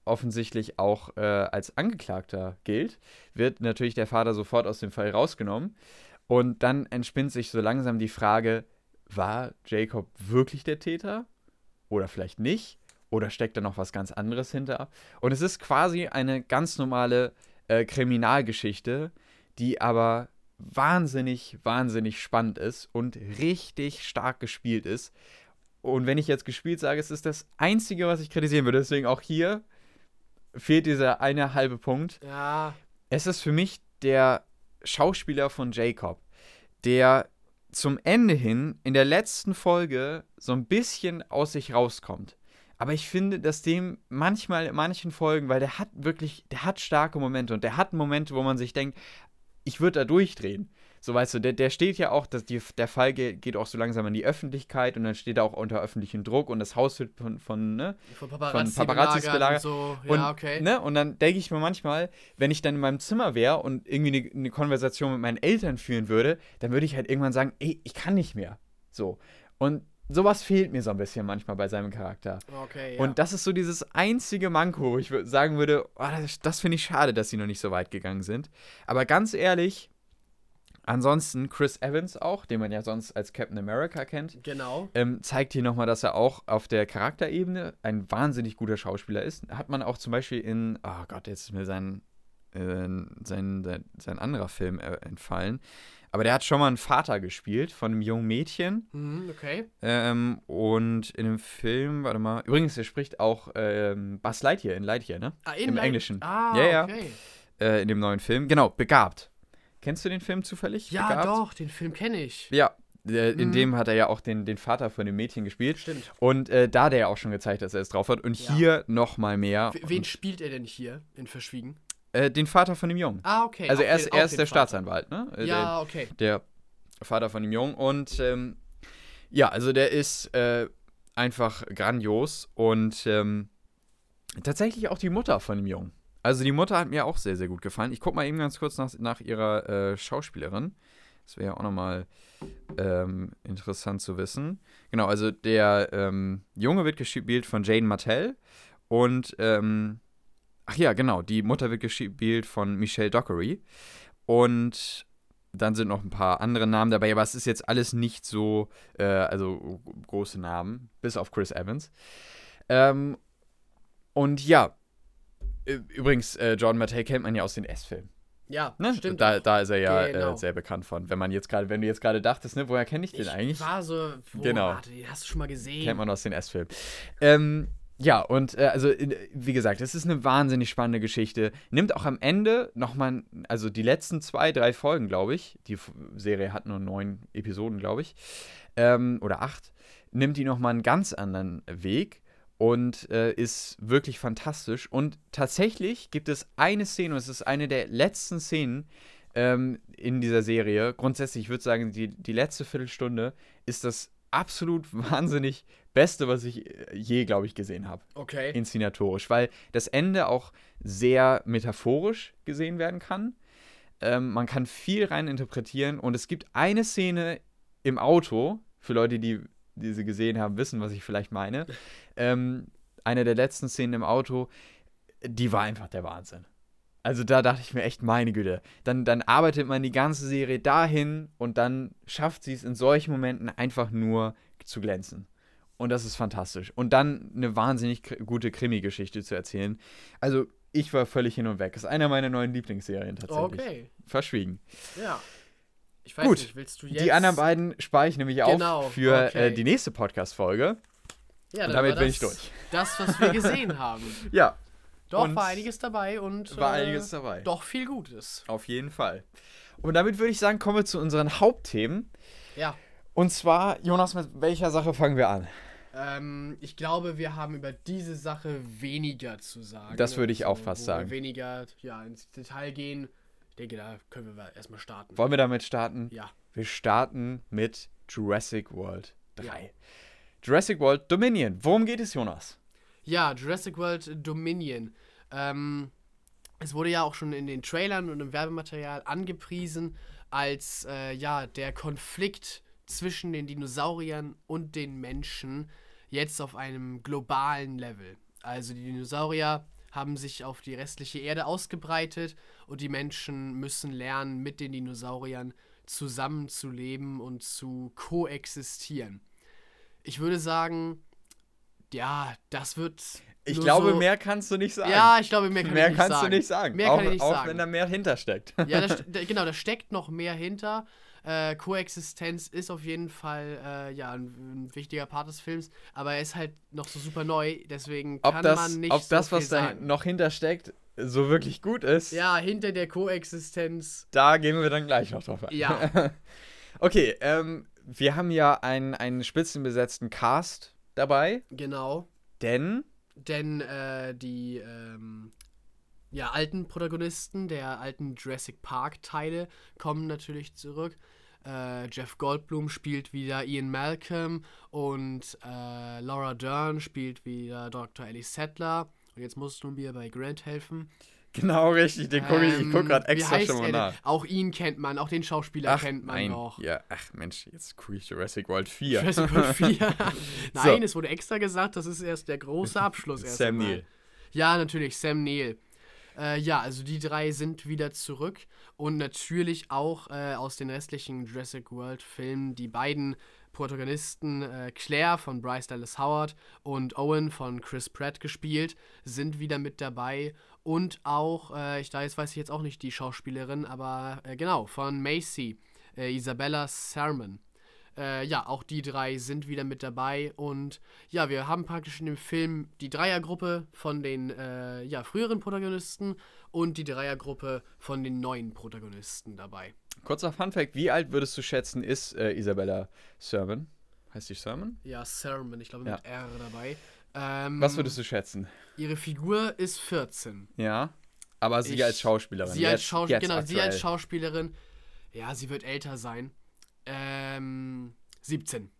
offensichtlich auch äh, als Angeklagter gilt, wird natürlich der Vater sofort aus dem Fall rausgenommen. Und dann entspinnt sich so langsam die Frage, war Jacob wirklich der Täter? Oder vielleicht nicht? Oder steckt da noch was ganz anderes hinter? Und es ist quasi eine ganz normale äh, Kriminalgeschichte, die aber wahnsinnig, wahnsinnig spannend ist und richtig stark gespielt ist. Und wenn ich jetzt gespielt sage, es ist das Einzige, was ich kritisieren würde. Deswegen auch hier fehlt dieser eine halbe Punkt. Ja. Es ist für mich der Schauspieler von Jacob, der zum Ende hin in der letzten Folge so ein bisschen aus sich rauskommt. Aber ich finde, dass dem manchmal in manchen Folgen, weil der hat wirklich, der hat starke Momente und der hat Momente, wo man sich denkt, ich würde da durchdrehen. So weißt du, der, der steht ja auch, dass die, der Fall geht, geht auch so langsam an die Öffentlichkeit und dann steht er auch unter öffentlichem Druck und das Haus wird von, von ne, Von Paparazzi, Von Paparazzis belagert. Und so. und, Ja, okay. Ne? Und dann denke ich mir manchmal, wenn ich dann in meinem Zimmer wäre und irgendwie eine, eine Konversation mit meinen Eltern führen würde, dann würde ich halt irgendwann sagen, ey, ich kann nicht mehr. So. Und sowas fehlt mir so ein bisschen manchmal bei seinem Charakter. Okay, ja. Und das ist so dieses einzige Manko, wo ich sagen würde, oh, das, das finde ich schade, dass sie noch nicht so weit gegangen sind. Aber ganz ehrlich, ansonsten Chris Evans auch, den man ja sonst als Captain America kennt, genau. ähm, zeigt hier nochmal, dass er auch auf der Charakterebene ein wahnsinnig guter Schauspieler ist. Hat man auch zum Beispiel in, oh Gott, jetzt ist mir sein, äh, sein, sein, sein anderer Film äh, entfallen. Aber der hat schon mal einen Vater gespielt von einem jungen Mädchen. Mhm, okay. Ähm, und in dem Film, warte mal, übrigens, er spricht auch ähm, Buzz Lightyear in Lightyear, ne? Ah, Im Leip- Englischen. Ah, Ja, ja. okay. Äh, in dem neuen Film. Genau, Begabt. Kennst du den Film zufällig? Ja, Begabt? doch, den Film kenne ich. Ja, in Mhm. dem hat er ja auch den, den Vater von dem Mädchen gespielt. Stimmt. Und äh, da hat er ja auch schon gezeigt, dass er es drauf hat. Und Ja. hier noch mal mehr. Wen spielt er denn hier in Verschwiegen? Äh, den Vater von dem Jungen. Ah, okay. also er ist, er ist der Vater. Staatsanwalt, ne? Äh, Ja, okay. Der, der Vater von dem Jungen. Und ähm, ja, also der ist äh, einfach grandios. Und ähm, tatsächlich auch die Mutter von dem Jungen. Also die Mutter hat mir auch sehr, sehr gut gefallen. Ich gucke mal eben ganz kurz nach, nach ihrer äh, Schauspielerin. Das wäre ja auch nochmal ähm, interessant zu wissen. Genau, also der ähm, Junge wird gespielt von Jane Martell und ähm, ach ja, genau, die Mutter wird gespielt von Michelle Dockery und dann sind noch ein paar andere Namen dabei, aber es ist jetzt alles nicht so, äh, also große Namen, bis auf Chris Evans. Ähm, und ja, übrigens, äh, John Mattei kennt man ja aus den S-Filmen. Ja, Ne? stimmt. Da, da ist er ja Genau. äh, sehr bekannt von. Wenn man jetzt gerade, wenn du jetzt gerade dachtest, ne, woher kenne ich den ich eigentlich? war so, wo, Genau. warte, den hast du schon mal gesehen. Kennt man aus den S-Filmen. Ähm, ja, und äh, also, wie gesagt, es ist eine wahnsinnig spannende Geschichte. Nimmt auch am Ende nochmal, also die letzten zwei, drei Folgen, glaube ich, die Serie hat nur neun Episoden, glaube ich, ähm, oder acht, nimmt die nochmal einen ganz anderen Weg und äh, ist wirklich fantastisch. Und tatsächlich gibt es eine Szene, und es ist eine der letzten Szenen ähm, in dieser Serie. Grundsätzlich, ich würde sagen, die, die letzte Viertelstunde ist das absolut wahnsinnig Beste, was ich äh, je, glaube ich, gesehen habe. Okay. Inszenatorisch, weil das Ende auch sehr metaphorisch gesehen werden kann. Ähm, man kann viel rein interpretieren und es gibt eine Szene im Auto, für Leute, die diese gesehen haben, wissen, was ich vielleicht meine. ähm, eine der letzten Szenen im Auto, die war einfach der Wahnsinn. Also da dachte ich mir echt, meine Güte. Dann, dann arbeitet man die ganze Serie dahin und dann schafft sie es in solchen Momenten einfach nur zu glänzen. Und das ist fantastisch. Und dann eine wahnsinnig gute Krimi-Geschichte zu erzählen. Also ich war völlig hin und weg. Ist einer meiner neuen Lieblingsserien tatsächlich. Okay. Verschwiegen. Ja. Ich weiß Gut. nicht, willst du jetzt. Die anderen beiden spare ich nämlich Genau, auf für okay. äh, die nächste Podcast-Folge. Ja, Und damit bin ich durch. Das, was wir gesehen haben. Ja, Doch, Und war einiges dabei und. war äh, einiges dabei. Doch viel Gutes. Auf jeden Fall. Und damit würde ich sagen, kommen wir zu unseren Hauptthemen. Ja. Und zwar, Jonas, mit welcher Sache fangen wir an? Ähm, ich glaube, wir haben über diese Sache weniger zu sagen. Das würde ich auch fast sagen. Wir weniger ja, ins Detail gehen. Ich denke, da können wir erstmal starten. Wollen wir damit starten? Ja. Wir starten mit Jurassic World 3. Ja. Jurassic World Dominion. Worum geht es, Jonas? Ja, Jurassic World Dominion. Ähm, es wurde ja auch schon in den Trailern und im Werbematerial angepriesen als äh, ja, der Konflikt zwischen den Dinosauriern und den Menschen jetzt auf einem globalen Level. Also die Dinosaurier haben sich auf die restliche Erde ausgebreitet und die Menschen müssen lernen, mit den Dinosauriern zusammenzuleben und zu koexistieren. Ich würde sagen, ja, das wird. Ich glaube, so mehr kannst du nicht sagen. Ja, ich glaube, mehr kann mehr kannst sagen. du nicht sagen. Mehr auch, kann ich nicht auch sagen. wenn da mehr hintersteckt. Ja, da, st- da, genau, da steckt noch mehr hinter. Äh, Koexistenz ist auf jeden Fall äh, ja, ein, ein wichtiger Part des Films, aber er ist halt noch so super neu, deswegen kann ob das, man nicht ob so das was da noch hintersteckt, so wirklich gut ist, Ja, hinter der Koexistenz. da gehen wir dann gleich noch drauf ein. Ja. okay, ähm, wir haben ja einen, einen spitzenbesetzten Cast dabei, Genau. denn Denn äh, die ähm, ja, alten Protagonisten der alten Jurassic Park-Teile kommen natürlich zurück. Äh, Jeff Goldblum spielt wieder Ian Malcolm und äh, Laura Dern spielt wieder Dr. Ellie Sattler. Und jetzt musst du mir bei Grant helfen. genau richtig, den guck ich, ich guck gerade Ähm, wie extra schon mal nach. Auch ihn kennt man, auch den Schauspieler kennt man nein, noch. ja, ach Mensch, jetzt gucke ich Jurassic World 4. Jurassic World 4. So. Nein, es wurde extra gesagt, das ist erst der große Abschluss. erst Sam. Neill. Ja, natürlich, Sam Neill. Äh, ja, also die drei sind wieder zurück und natürlich auch äh, aus den restlichen Jurassic World Filmen die beiden Protagonisten äh, Claire von Bryce Dallas Howard und Owen von Chris Pratt gespielt, sind wieder mit dabei und auch, äh, ich da jetzt weiß ich jetzt auch nicht die Schauspielerin, aber äh, genau, von Macy, äh, Isabella Sermon. Äh, ja, auch die drei sind wieder mit dabei und ja, wir haben praktisch in dem Film die Dreiergruppe von den äh, ja, früheren Protagonisten und die Dreiergruppe von den neuen Protagonisten dabei. Kurzer Funfact, wie alt würdest du schätzen, ist äh, Isabella Sermon? Heißt die Sermon? Ja, Sermon, ich glaube Ja. mit R dabei. Ähm, Was würdest du schätzen? Ihre Figur ist 14. Ja. Aber sie Ich- als Schauspielerin. Sie als, jetzt- Schaus jetzt genau, sie als. Schauspielerin, ja, sie wird älter sein. Ähm, 17.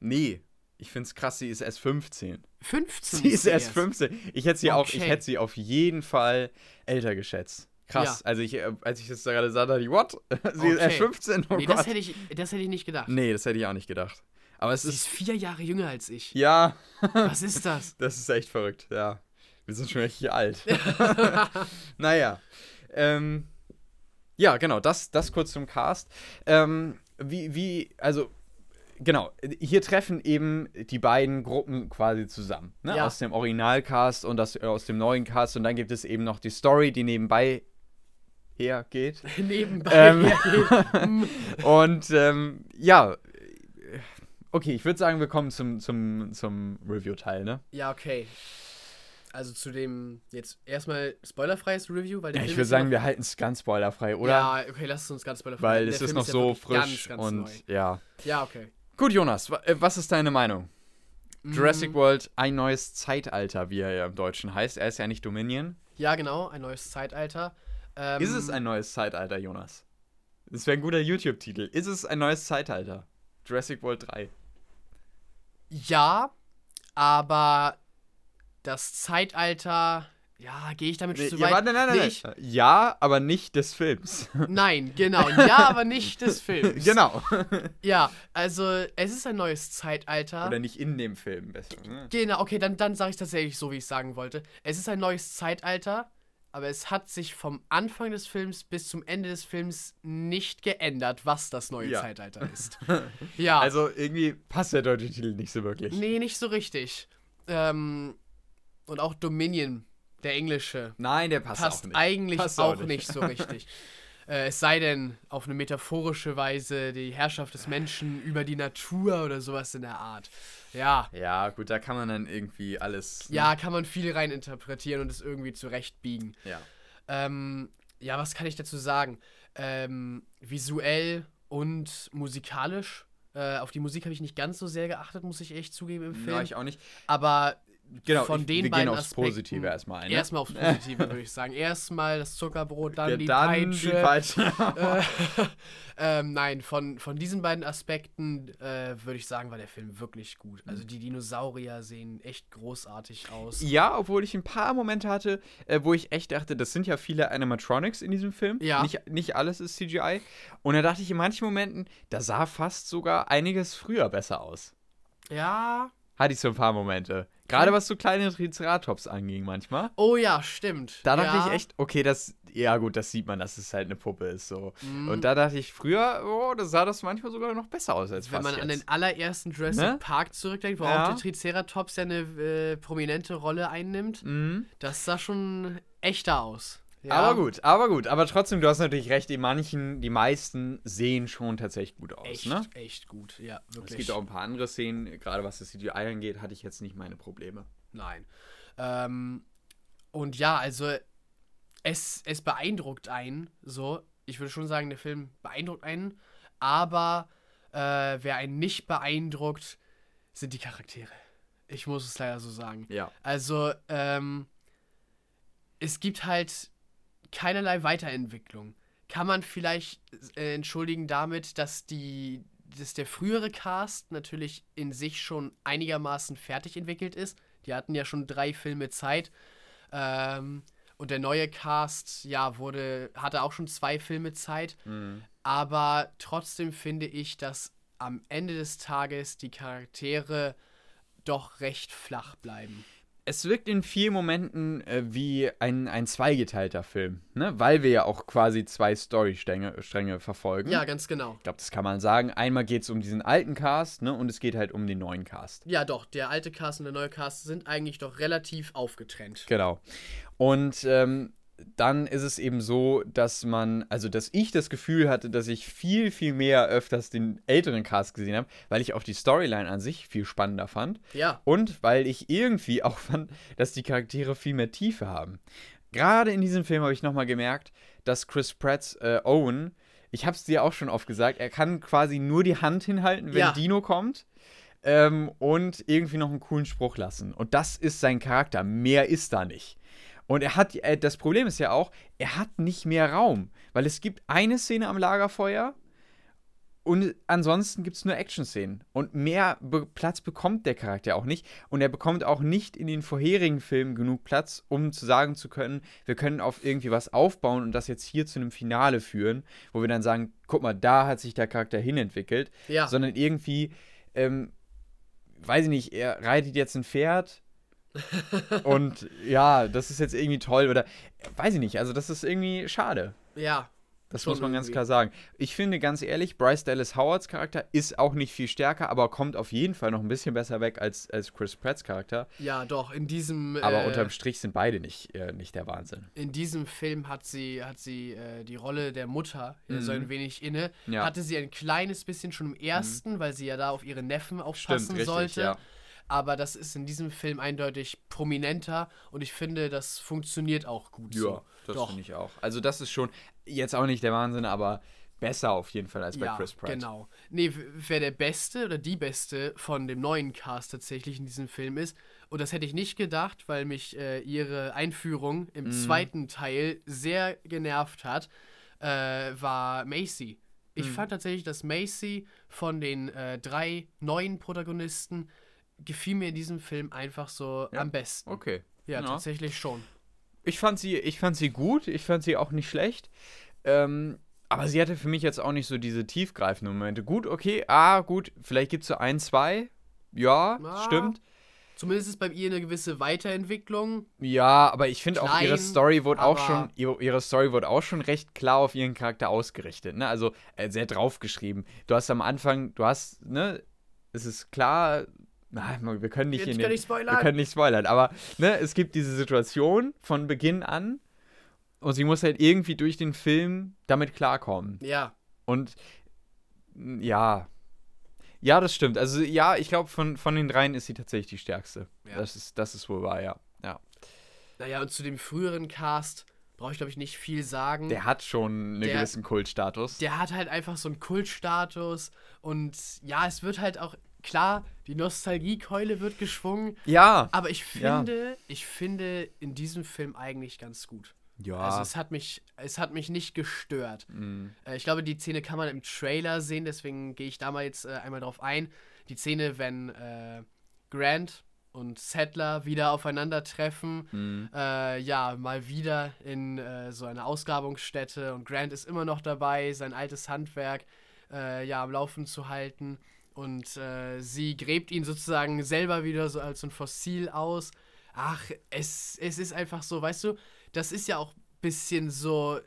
Nee. Ich find's krass, sie ist erst 15. 15 Sie ist erst 15. Ich hätte sie auch, ich Okay. hätte sie auf jeden Fall älter geschätzt. Krass. Also ich, äh, als ich das da gerade sah, dachte ich, what? sie ist erst Okay. 15? Oh Nee, Gott. das hätte, ich, das hätte ich nicht gedacht. nee, das hätte ich auch nicht gedacht. Aber es Sie ist ist. vier Jahre jünger als ich. Ja, Was ist das? das ist echt verrückt, ja. Wir sind schon richtig alt. naja. Ähm, ja, genau, das, das kurz zum Cast. Ähm, wie, wie, also, genau, hier treffen eben die beiden Gruppen quasi zusammen. Ne? Ja. Aus dem Originalcast und das, äh, aus dem neuen Cast. Und dann gibt es eben noch die Story, die nebenbei hergeht. Nebenbei Ähm. hergeht. Und ähm, ja, okay, ich würde sagen, wir kommen zum, zum, zum Review-Teil, ne? Ja, okay. Also zu dem jetzt erstmal spoilerfreies Review, weil der Ja, ich würde ist sagen, wir halten es ganz spoilerfrei, oder? Ja, okay, lass es uns ganz spoilerfrei. Weil es ist Film noch ja so frisch ganz, ganz und neu. ja. Ja, okay. Gut, Jonas, äh, was ist deine Meinung? Jurassic Mm, World, ein neues Zeitalter, wie er ja im Deutschen heißt. Er ist ja nicht Dominion. Ja, genau, ein neues Zeitalter. Ähm, Ist es ein neues Zeitalter, Jonas? Das wäre ein guter YouTube-Titel. Ist es ein neues Zeitalter? Jurassic World 3. Ja, aber das Zeitalter. Ja, gehe ich damit Nee, zu ja, weit? warte, nein, nein, Nee, nein. ich- Ja, aber nicht des Films. Nein, genau. Ja, aber nicht des Films. genau. Ja, also es ist ein neues Zeitalter. Oder nicht in dem Film, besser. ne? Genau, okay, dann, dann sage ich tatsächlich so, wie ich sagen wollte. Es ist ein neues Zeitalter, aber es hat sich vom Anfang des Films bis zum Ende des Films nicht geändert, was das neue Ja. Zeitalter ist. ja, Also irgendwie passt der deutsche Titel nicht so wirklich. nee, nicht so richtig. Ähm, und auch Dominion, der englische, Nein, der passt, passt auch nicht. eigentlich Passt auch, auch nicht. nicht. so richtig. äh, es sei denn, auf eine metaphorische Weise die Herrschaft des Menschen über die Natur oder sowas in der Art. Ja, Ja, gut, da kann man dann irgendwie alles. ne? ja, kann man viel rein interpretieren und es irgendwie zurechtbiegen. Ja. Ähm, ja, was kann ich dazu sagen? ähm, visuell und musikalisch. Äh, auf die Musik habe ich nicht ganz so sehr geachtet, muss ich echt zugeben im Film. Ja, ich auch nicht. Aber Genau, von ich- den wir beiden gehen aufs Aspekten, Positive erstmal ein. Ne? Erstmal aufs Positive, würde ich sagen. Erstmal das Zuckerbrot, dann Ja, die dann Peitsche. die Peitsche. äh, ähm, nein, von, von diesen beiden Aspekten äh, würde ich sagen, war der Film wirklich gut. Also die Dinosaurier sehen echt großartig aus. Ja, obwohl ich ein paar Momente hatte, äh, wo ich echt dachte, das sind ja viele Animatronics in diesem Film. Ja. Nicht, nicht alles ist CGI. Und da dachte ich in manchen Momenten, da sah fast sogar einiges früher besser aus. Ja. Hatte ich so ein paar Momente. Gerade was so kleine Triceratops anging manchmal. Oh ja, stimmt. Da dachte ja. ich echt, okay, das, ja gut, das sieht man, dass es halt eine Puppe ist so. Mhm. Und da dachte ich früher, oh, da sah das manchmal sogar noch besser aus als Wenn man an jetzt. den allerersten Jurassic Ne? Park zurückdenkt, wo Ja. auch der Triceratops ja eine äh, prominente Rolle einnimmt, Mhm. das sah schon echter aus. Ja. Aber gut, aber gut. Aber trotzdem, du hast natürlich recht, die manchen, die meisten sehen schon tatsächlich gut aus, Echt, ne? echt gut, ja, Es wirklich. gibt auch ein paar andere Szenen, gerade was das CGI angeht, hatte ich jetzt nicht meine Probleme. Nein. Ähm, und ja, also es, es beeindruckt einen, so. Ich würde schon sagen, der Film beeindruckt einen, aber äh, wer einen nicht beeindruckt, sind die Charaktere. Ich muss es leider so sagen. Ja. Also, ähm, es gibt halt keinerlei Weiterentwicklung. Kann man vielleicht äh, entschuldigen damit, dass die dass der frühere Cast natürlich in sich schon einigermaßen fertig entwickelt ist. Die hatten ja schon drei Filme Zeit. Ähm, und der neue Cast, ja, wurde, hatte auch schon zwei Filme Zeit. Mhm. Aber trotzdem finde ich, dass am Ende des Tages die Charaktere doch recht flach bleiben. Es wirkt in vielen Momenten äh, wie ein, ein zweigeteilter Film, ne? Weil wir ja auch quasi zwei Storystränge Stränge verfolgen. Ja, ganz genau. Ich glaube, das kann man sagen. Einmal geht es um diesen alten Cast, ne? Und es geht halt um den neuen Cast. Ja, doch, der alte Cast und der neue Cast sind eigentlich doch relativ aufgetrennt. Genau. Und ähm, dann ist es eben so, dass man, also dass ich das Gefühl hatte, dass ich viel, viel mehr öfters den älteren Cast gesehen habe, weil ich auch die Storyline an sich viel spannender fand. Ja, Und weil ich irgendwie auch fand, dass die Charaktere viel mehr Tiefe haben. Gerade in diesem Film habe ich nochmal gemerkt, dass Chris Pratts äh, Owen, ich habe es dir auch schon oft gesagt, er kann quasi nur die Hand hinhalten, wenn Ja. Dino kommt. Ähm, und irgendwie noch einen coolen Spruch lassen. Und das ist sein Charakter. Mehr ist da nicht. Und er hat, äh, das Problem ist ja auch, er hat nicht mehr Raum. Weil es gibt eine Szene am Lagerfeuer und ansonsten gibt es nur Action-Szenen. Und mehr Be Platz bekommt der Charakter auch nicht. Und er bekommt auch nicht in den vorherigen Filmen genug Platz, um zu sagen zu können, wir können auf irgendwie was aufbauen und das jetzt hier zu einem Finale führen, wo wir dann sagen, guck mal, da hat sich der Charakter hinentwickelt. ja. Sondern irgendwie, ähm, weiß ich nicht, er reitet jetzt ein Pferd. und ja, das ist jetzt irgendwie toll. Oder weiß ich nicht, also das ist irgendwie schade. ja. Das muss man ganz irgendwie. klar sagen. Ich finde ganz ehrlich, Bryce Dallas Howards Charakter ist auch nicht viel stärker, aber kommt auf jeden Fall noch ein bisschen besser weg als, als Chris Pratts Charakter. Ja, doch, in diesem, Aber äh, unterm Strich sind beide nicht, äh, nicht der Wahnsinn. in diesem Film hat sie, hat sie äh, die Rolle der Mutter äh, so Mhm. ein wenig inne. Ja. Hatte sie ein kleines bisschen schon im ersten, weil sie ja da auf ihre Neffen aufpassen sollte. ja. Aber das ist in diesem Film eindeutig prominenter und ich finde, das funktioniert auch gut Ja, so. das finde ich auch. Also das ist schon jetzt auch nicht der Wahnsinn, aber besser auf jeden Fall als bei ja, Chris Pratt. genau. Nee, wer der Beste oder die Beste von dem neuen Cast tatsächlich in diesem Film ist. Und das hätte ich nicht gedacht, weil mich äh, ihre Einführung im Mhm. zweiten Teil sehr genervt hat, äh, war Macy. Ich Mhm. fand tatsächlich, dass Macy von den äh, drei neuen Protagonisten gefiel mir in diesem Film einfach so Ja, am besten. Okay. Ja, Ja. tatsächlich schon. Ich fand sie, ich fand sie gut, ich fand sie auch nicht schlecht. Ähm, aber sie hatte für mich jetzt auch nicht so diese tiefgreifenden Momente. Gut, okay, ah, gut, vielleicht gibt es so ein, zwei. Ja, Ah. stimmt. Zumindest ist bei ihr eine gewisse Weiterentwicklung. Ja, aber ich finde auch ihre Story wurde auch schon ihre, ihre Story wurde auch schon recht klar auf ihren Charakter ausgerichtet, ne? Also äh, sehr draufgeschrieben. Du hast am Anfang, du hast, ne, es ist klar, na, wir können nicht Jetzt in kann den, ich spoilern. wir können nicht spoilern, aber ne, es gibt diese Situation von Beginn an und sie muss halt irgendwie durch den Film damit klarkommen. Ja, Und ja. Ja, das stimmt. Also ja, ich glaube, von, von den dreien ist sie tatsächlich die stärkste. Ja. Das, ist, das ist wohl wahr, ja. Ja. Naja, und zu dem früheren Cast brauche ich glaube ich nicht viel sagen. Der hat schon einen Der- gewissen Kultstatus. der hat halt einfach so einen Kultstatus und ja, es wird halt auch klar, die Nostalgiekeule wird geschwungen, ja. aber ich Ja. finde, ich finde in diesem Film eigentlich ganz gut. Ja. Also es hat mich, es hat mich nicht gestört. mm, Äh, ich glaube, die Szene kann man im Trailer sehen, deswegen gehe ich da mal jetzt äh, einmal drauf ein. Die Szene, wenn äh, Grant und Settler wieder aufeinandertreffen, mm. äh, ja, mal wieder in äh, so einer Ausgrabungsstätte und Grant ist immer noch dabei, sein altes Handwerk äh, ja am Laufen zu halten und äh, sie gräbt ihn sozusagen selber wieder so als so ein Fossil aus. Ach, es, es ist einfach so, weißt du, das ist ja auch ein bisschen so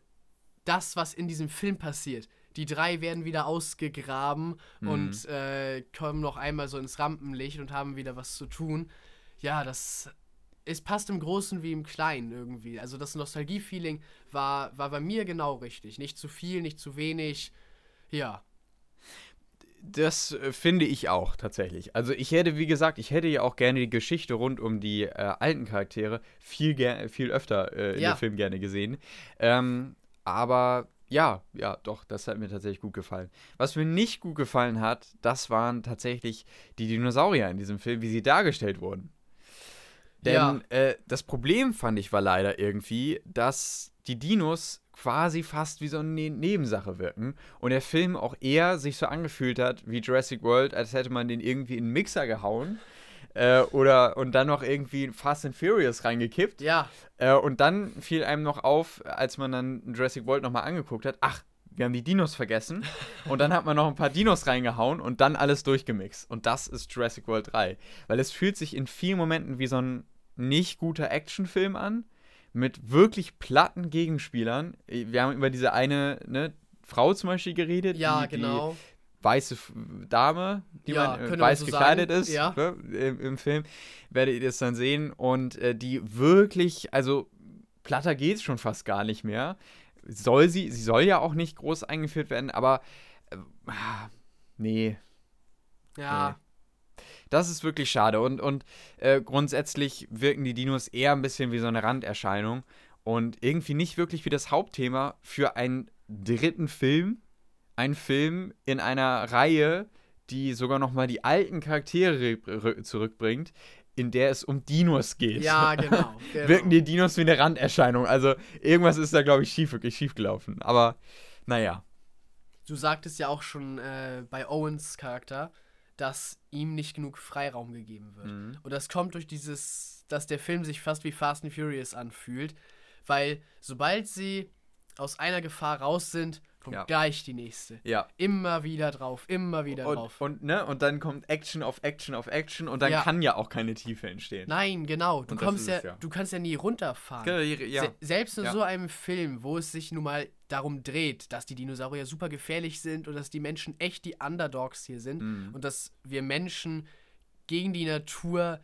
das, was in diesem Film passiert. Die drei werden wieder ausgegraben Mhm. und äh, kommen noch einmal so ins Rampenlicht und haben wieder was zu tun. Ja, das. Es passt im Großen wie im Kleinen irgendwie. Also das Nostalgie-Feeling war, war bei mir genau richtig. Nicht zu viel, nicht zu wenig. Ja. Das äh, finde ich auch tatsächlich. Also ich hätte, wie gesagt, ich hätte ja auch gerne die Geschichte rund um die äh, alten Charaktere viel, viel öfter äh, in Ja. dem Film gerne gesehen. Ähm, aber ja, ja, doch, das hat mir tatsächlich gut gefallen. Was mir nicht gut gefallen hat, das waren tatsächlich die Dinosaurier in diesem Film, wie sie dargestellt wurden. Denn Ja. äh, das Problem fand ich war leider irgendwie, dass die Dinos quasi fast wie so eine Ne- Nebensache wirken und der Film auch eher sich so angefühlt hat wie Jurassic World, als hätte man den irgendwie in einen Mixer gehauen äh, oder und dann noch irgendwie Fast and Furious reingekippt Ja. äh, und dann fiel einem noch auf, als man dann Jurassic World nochmal angeguckt hat, ach, wir haben die Dinos vergessen. Und dann hat man noch ein paar Dinos reingehauen und dann alles durchgemixt. Und das ist Jurassic World 3. Weil es fühlt sich in vielen Momenten wie so ein nicht guter Actionfilm an. Mit wirklich platten Gegenspielern. Wir haben über diese eine ne, Frau zum Beispiel geredet. Ja, die, genau. Die weiße Dame, die Ja, man äh, man weiß so gekleidet sagen. ist Ja. ne, im, im Film. Werdet ihr das dann sehen. Und äh, die wirklich, also platter geht's schon fast gar nicht mehr. Soll sie, sie soll ja auch nicht groß eingeführt werden, aber äh, ah, nee, Ja. Das ist wirklich schade. Und, und äh, grundsätzlich wirken die Dinos eher ein bisschen wie so eine Randerscheinung und irgendwie nicht wirklich wie das Hauptthema für einen dritten Film. Ein Film in einer Reihe, die sogar noch mal die alten Charaktere rü- zurückbringt, in der es um Dinos geht. Ja, genau. genau. Wirken die Dinos wie eine Randerscheinung. Also irgendwas ist da, glaube ich, schief, wirklich schief gelaufen. Aber naja. Du sagtest ja auch schon äh, bei Owens Charakter, dass ihm nicht genug Freiraum gegeben wird. Mhm. Und das kommt durch dieses, dass der Film sich fast wie Fast and Furious anfühlt, weil sobald sie aus einer Gefahr raus sind, kommt Ja. gleich die nächste. Ja. Immer wieder drauf, immer wieder Und, drauf. und, ne, und dann kommt Action auf Action auf Action und dann Ja. kann ja auch keine Tiefe entstehen. Nein, genau. Du kommst ja, es ja. du kannst ja nie runterfahren. Ja. Se selbst in Ja. so einem Film, wo es sich nun mal darum dreht, dass die Dinosaurier super gefährlich sind und dass die Menschen echt die Underdogs hier sind Mhm. und dass wir Menschen gegen die Natur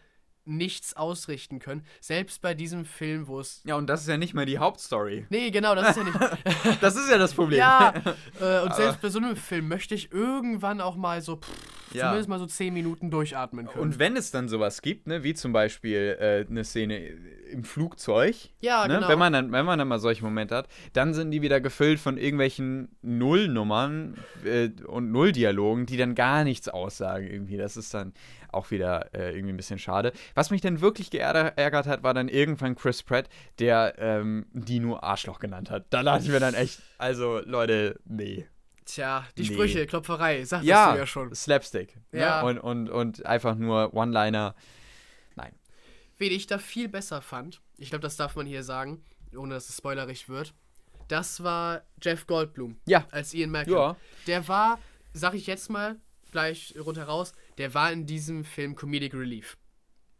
nichts ausrichten können. Selbst bei diesem Film, wo es. Ja, und das ist ja nicht mal die Hauptstory. Nee, genau, das ist ja nicht. Das ist ja das Problem. ja, äh, und Aber- selbst bei so einem Film möchte ich irgendwann auch mal so, pff, Ja. zumindest mal so 10 Minuten durchatmen können. Und wenn es dann sowas gibt, ne, wie zum Beispiel äh, eine Szene im Flugzeug, ja, ne, genau. wenn, man dann, wenn man dann mal solche Momente hat, dann sind die wieder gefüllt von irgendwelchen Nullnummern äh, und Nulldialogen, die dann gar nichts aussagen irgendwie. Das ist dann auch wieder äh, irgendwie ein bisschen schade. Was mich dann wirklich geärgert hat, war dann irgendwann Chris Pratt, der ähm, Dino Arschloch genannt hat. Da dachte ich mir dann echt, also Leute, nee. Tja, die Nee. Sprüche, Klopferei, sagtest Ja, du ja schon. Slapstick. Ja. Ne? Und, und, und einfach nur One-Liner. Wen ich da viel besser fand, ich glaube, das darf man hier sagen, ohne dass es spoilerig wird, das war Jeff Goldblum Ja. als Ian Malcolm. Ja. Der war, sag ich jetzt mal, gleich runter raus, der war in diesem Film Comedic Relief.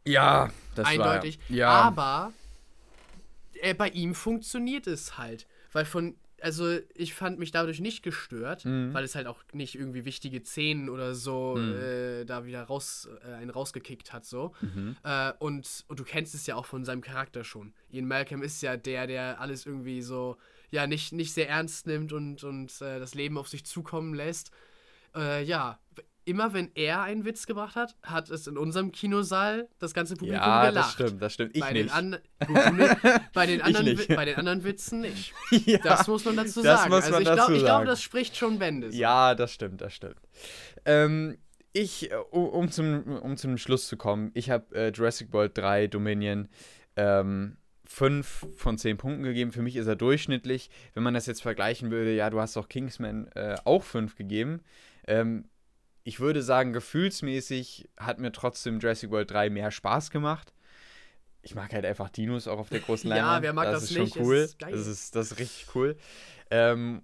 Ja, das Eindeutig. war. Ja. Aber äh, bei ihm funktioniert es halt. Weil von, also ich fand mich dadurch nicht gestört, Mhm. weil es halt auch nicht irgendwie wichtige Szenen oder so Mhm. äh, da wieder raus, äh, einen rausgekickt hat so. Mhm. Äh, und, und du kennst es ja auch von seinem Charakter schon. Ian Malcolm ist ja der, der alles irgendwie so, ja, nicht, nicht sehr ernst nimmt und, und äh, das Leben auf sich zukommen lässt. Äh, ja, immer wenn er einen Witz gebracht hat, hat es in unserem Kinosaal das ganze Publikum Ja, gelacht. das stimmt, das stimmt. Ich bei nicht. Den gut, nicht. Bei, den anderen, bei den anderen Witzen nicht. ja, Das muss man dazu das sagen. muss also man ich, glaub, glaube, sagen. das spricht schon Bände. so. ja, das stimmt, das stimmt. Ähm, ich, um, zum, um zum Schluss zu kommen, ich habe äh, Jurassic World 3 Dominion ähm, 5 von 10 Punkten gegeben. Für mich ist er durchschnittlich. Wenn man das jetzt vergleichen würde, ja, du hast doch Kingsman äh, auch 5 gegeben. Ähm, ich würde sagen, gefühlsmäßig hat mir trotzdem Jurassic World 3 mehr Spaß gemacht. Ich mag halt einfach Dinos auch auf der großen Ja, Leinwand. wer mag das das ist nicht? schon cool. ist. Das ist, das ist richtig cool. Ähm,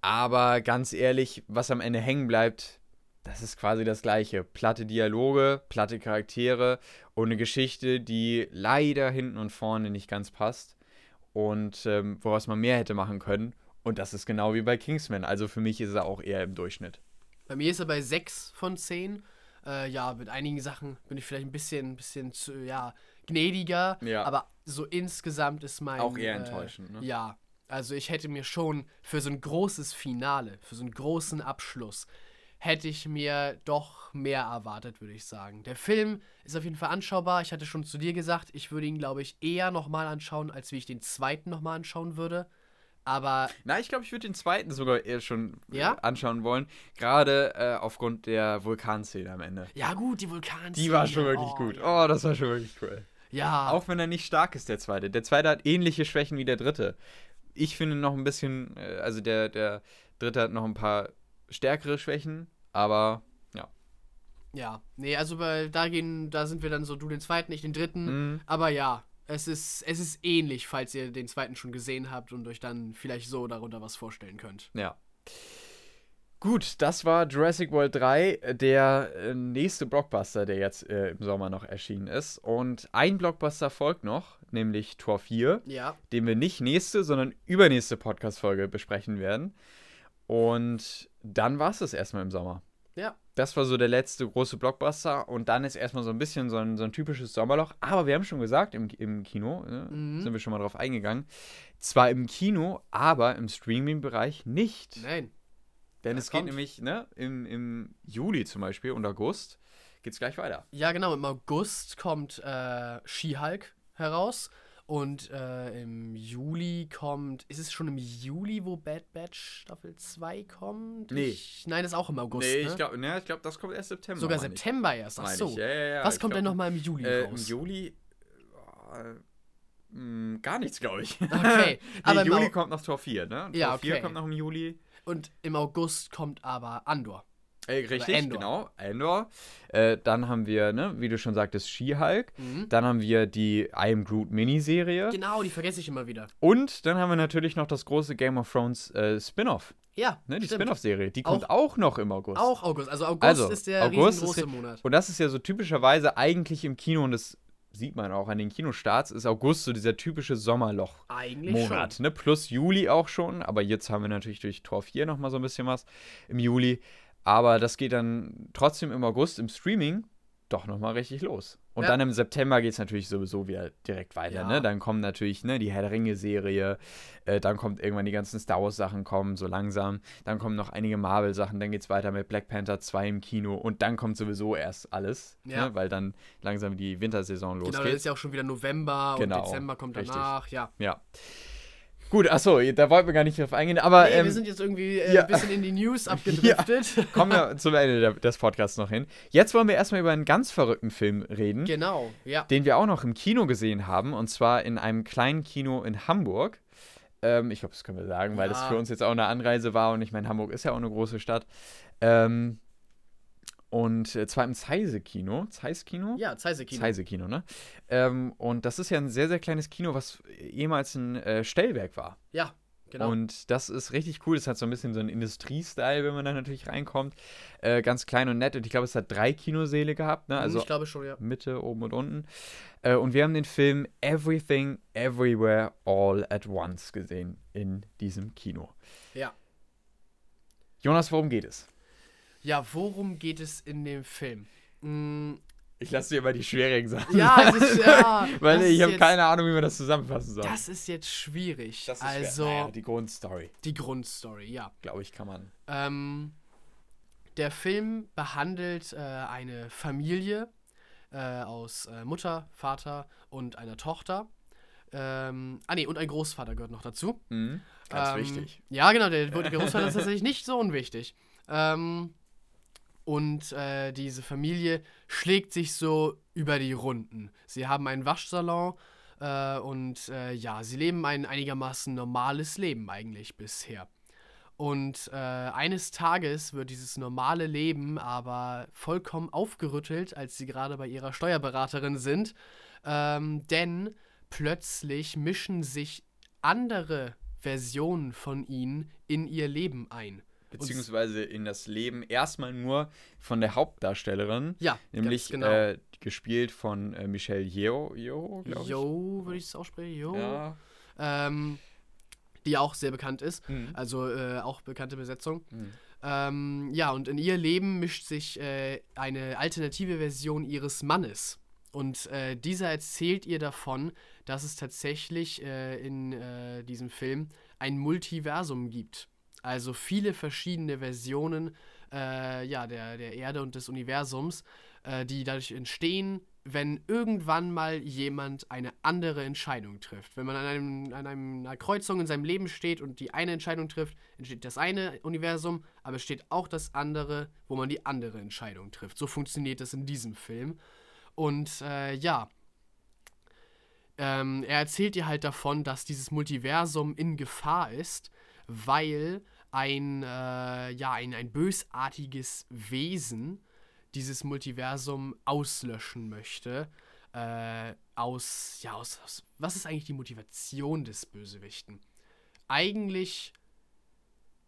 aber ganz ehrlich, was am Ende hängen bleibt, das ist quasi das Gleiche. Platte Dialoge, platte Charaktere und eine Geschichte, die leider hinten und vorne nicht ganz passt und ähm, woraus man mehr hätte machen können. Und das ist genau wie bei Kingsman. Also für mich ist er auch eher im Durchschnitt. Bei mir ist er bei 6 von 10. Äh, ja, mit einigen Sachen bin ich vielleicht ein bisschen, bisschen zu, ja, gnädiger. Ja. Aber so insgesamt ist mein. Auch eher äh, enttäuschend, ne? Ja. Also ich hätte mir schon für so ein großes Finale, für so einen großen Abschluss, hätte ich mir doch mehr erwartet, würde ich sagen. Der Film ist auf jeden Fall anschaubar. Ich hatte schon zu dir gesagt, ich würde ihn, glaube ich, eher nochmal anschauen, als wie ich den zweiten nochmal anschauen würde. Aber Na, ich glaube, ich würde den zweiten sogar eher schon äh, Ja? anschauen wollen. Gerade äh, aufgrund der Vulkanszene am Ende. ja gut, die Vulkan. Die war schon wirklich oh, gut. Ja. Oh, das war schon wirklich cool. ja. Auch wenn er nicht stark ist, der zweite. Der zweite hat ähnliche Schwächen wie der dritte. Ich finde noch ein bisschen, äh, also der, der dritte hat noch ein paar stärkere Schwächen, aber ja. Ja, nee, also bei, da gehen, da sind wir dann so, du den zweiten, ich den dritten. Mhm. Aber ja, es ist, es ist ähnlich, falls ihr den zweiten schon gesehen habt und euch dann vielleicht so darunter was vorstellen könnt. Ja. Gut, das war Jurassic World 3, äh, der äh, nächste Blockbuster, der jetzt äh, im Sommer noch erschienen ist. Und ein Blockbuster folgt noch, nämlich Tor 4, Ja, den wir nicht nächste, sondern übernächste Podcast-Folge besprechen werden. Und dann war es das erstmal im Sommer. ja, Das war so der letzte große Blockbuster und dann ist erstmal so ein bisschen so ein, so ein typisches Sommerloch. Aber wir haben schon gesagt, im, im Kino ne, Mhm. sind wir schon mal drauf eingegangen. Zwar im Kino, aber im Streaming-Bereich nicht. nein. Denn Das es geht nämlich ne, im, im Juli zum Beispiel und August geht es gleich weiter. Ja, genau, im August kommt äh, She-Hulk heraus. Und äh, im Juli kommt. Ist es schon im Juli, wo Bad Batch Staffel 2 kommt? Nee. Ich, nein, das ist auch im August. nee, ne? ich glaube, ne, ich glaub, das kommt erst September. Sogar meine ich. September erst. Ach so. Ja, ja, ja, Was ich kommt denn nochmal im Juli Äh, Im raus? Juli. Äh, mh, gar nichts, glaube ich. Okay, nee, aber im Juli kommt noch Tor 4, ne? Tor Ja, 4 okay. kommt noch im Juli. Und im August kommt aber Andor. Äh, richtig, Endor. genau. Endor. Äh, dann haben wir, ne, wie du schon sagtest, She-Hulk. Mhm. Dann haben wir die I Am Groot Miniserie. Genau, die vergesse ich immer wieder. Und dann haben wir natürlich noch das große Game of Thrones äh, Spin-off. Ja, Ne, die. Spin-off-Serie. Die kommt auch, noch im August. Auch August. Also August Also, ist der August riesengroße ist Monat. Und das ist ja so typischerweise eigentlich im Kino, und das sieht man auch an den Kinostarts, ist August so dieser typische Sommerloch. Eigentlich Monat, schon. ne? Plus Juli auch schon, aber jetzt haben wir natürlich durch Tor 4 nochmal so ein bisschen was im Juli. Aber das geht dann trotzdem im August im Streaming doch nochmal richtig los. Und Ja. dann im September geht es natürlich sowieso wieder direkt weiter, Ja. ne? Dann kommen natürlich, ne, die Herr der Ringe-Serie, äh, dann kommt irgendwann die ganzen Star Wars-Sachen kommen, so langsam. Dann kommen noch einige Marvel-Sachen, dann geht es weiter mit Black Panther 2 im Kino und dann kommt sowieso erst alles, Ja. ne? weil dann langsam die Wintersaison Genau, dann losgeht. ist ja auch schon wieder November Genau, und Dezember kommt richtig. danach. Ja. ja. Gut, achso, da wollten wir gar nicht drauf eingehen, aber Nee, ähm, wir sind jetzt irgendwie äh, ja. ein bisschen in die News abgedriftet. kommen wir zum Ende der, des Podcasts noch hin. Jetzt wollen wir erstmal über einen ganz verrückten Film reden, genau, ja. den wir auch noch im Kino gesehen haben, und zwar in einem kleinen Kino in Hamburg. Ähm, ich glaube, das können wir sagen, weil das Ja. für uns jetzt auch eine Anreise war und ich meine, Hamburg ist ja auch eine große Stadt. Ähm, und äh, zwar im Zeise-Kino. Zeiss-Kino? Ja, Zeise-Kino. Zeise-Kino, ne? Ähm, und das ist ja ein sehr, sehr kleines Kino, was ehemals ein äh, Stellwerk war. Ja, genau. Und das ist richtig cool. Das hat so ein bisschen so einen Industrie-Style, wenn man da natürlich reinkommt. Äh, ganz klein und nett. Und ich glaube, es hat drei Kinosäle gehabt, ne? Also ich glaube schon, ja. Mitte, oben und unten. Äh, und wir haben den Film Everything, Everywhere, All at Once gesehen in diesem Kino. Ja. Jonas, worum geht es? Ja, worum geht es in dem Film? Mm, Ich lasse dir mal die schwierigen Sachen. ja, es ist, ja. Weil ich habe keine Ahnung, wie man das zusammenfassen soll. Das ist jetzt schwierig. Das ist also. Naja, die Grundstory, die Grundstory, ja. glaube ich, kann man. Ähm, der Film behandelt äh, eine Familie äh, aus äh, Mutter, Vater und einer Tochter. Ähm, ah nee, und ein Großvater gehört noch dazu. Mhm. Ganz Ähm, wichtig. Ja, genau, der der Großvater ist tatsächlich nicht so unwichtig. Ähm, und äh, diese Familie schlägt sich so über die Runden. Sie haben einen Waschsalon äh, und äh, ja, sie leben ein einigermaßen normales Leben eigentlich bisher. Und äh, eines Tages wird dieses normale Leben aber vollkommen aufgerüttelt, als sie gerade bei ihrer Steuerberaterin sind. Ähm, denn plötzlich mischen sich andere Versionen von ihnen in ihr Leben ein. Beziehungsweise in das Leben erstmal nur von der Hauptdarstellerin, Ja, nämlich genau. äh, gespielt von äh, Michelle Yeoh, Yeoh glaube ich. Jo, würde ich es aussprechen? Jo. Ja. Ähm, die auch sehr bekannt ist. Mhm. Also äh, auch bekannte Besetzung. Mhm. Ähm, ja, und in ihr Leben mischt sich äh, eine alternative Version ihres Mannes. Und äh, dieser erzählt ihr davon, dass es tatsächlich äh, in diesem Film ein Multiversum gibt. Also viele verschiedene Versionen äh, ja, der, der Erde und des Universums, äh, die dadurch entstehen, wenn irgendwann mal jemand eine andere Entscheidung trifft. Wenn man an, einem, an einer Kreuzung in seinem Leben steht und die eine Entscheidung trifft, entsteht das eine Universum, aber es steht auch das andere, wo man die andere Entscheidung trifft. So funktioniert das in diesem Film. Und äh, ja, ähm, er erzählt dir halt davon, dass dieses Multiversum in Gefahr ist, weil ein, äh, ja, ein, ein bösartiges Wesen dieses Multiversum auslöschen möchte. Äh, aus, ja, aus, aus, was ist eigentlich die Motivation des Bösewichten? Eigentlich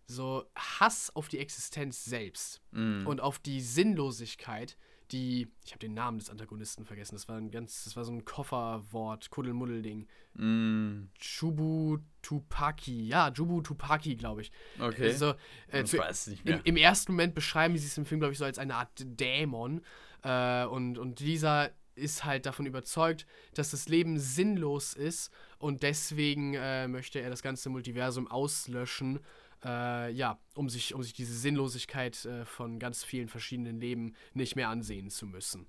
so Hass auf die Existenz selbst Mhm. und auf die Sinnlosigkeit, die, ich habe den Namen des Antagonisten vergessen, das war ein ganz, das war so ein Kofferwort, Kuddelmuddel-Ding. Mhm. Chubu Tupaki, ja, Jubu Tupaki, glaube ich. Okay. Also, äh, ich zu, weiß es nicht im, mehr. Im ersten Moment beschreiben sie es im Film, glaube ich, so als eine Art Dämon. Äh, und, und dieser ist halt davon überzeugt, dass das Leben sinnlos ist und deswegen äh, möchte er das ganze Multiversum auslöschen, äh, ja, um sich, um sich diese Sinnlosigkeit äh, von ganz vielen verschiedenen Leben nicht mehr ansehen zu müssen.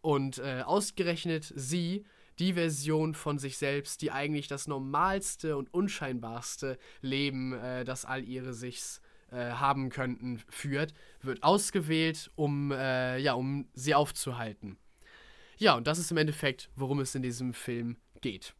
Und äh, ausgerechnet sie, die Version von sich selbst, die eigentlich das normalste und unscheinbarste Leben, äh, das all ihre sichs äh, haben könnten, führt, wird ausgewählt, um, äh, ja, um sie aufzuhalten. Ja, und das ist im Endeffekt, worum es in diesem Film geht.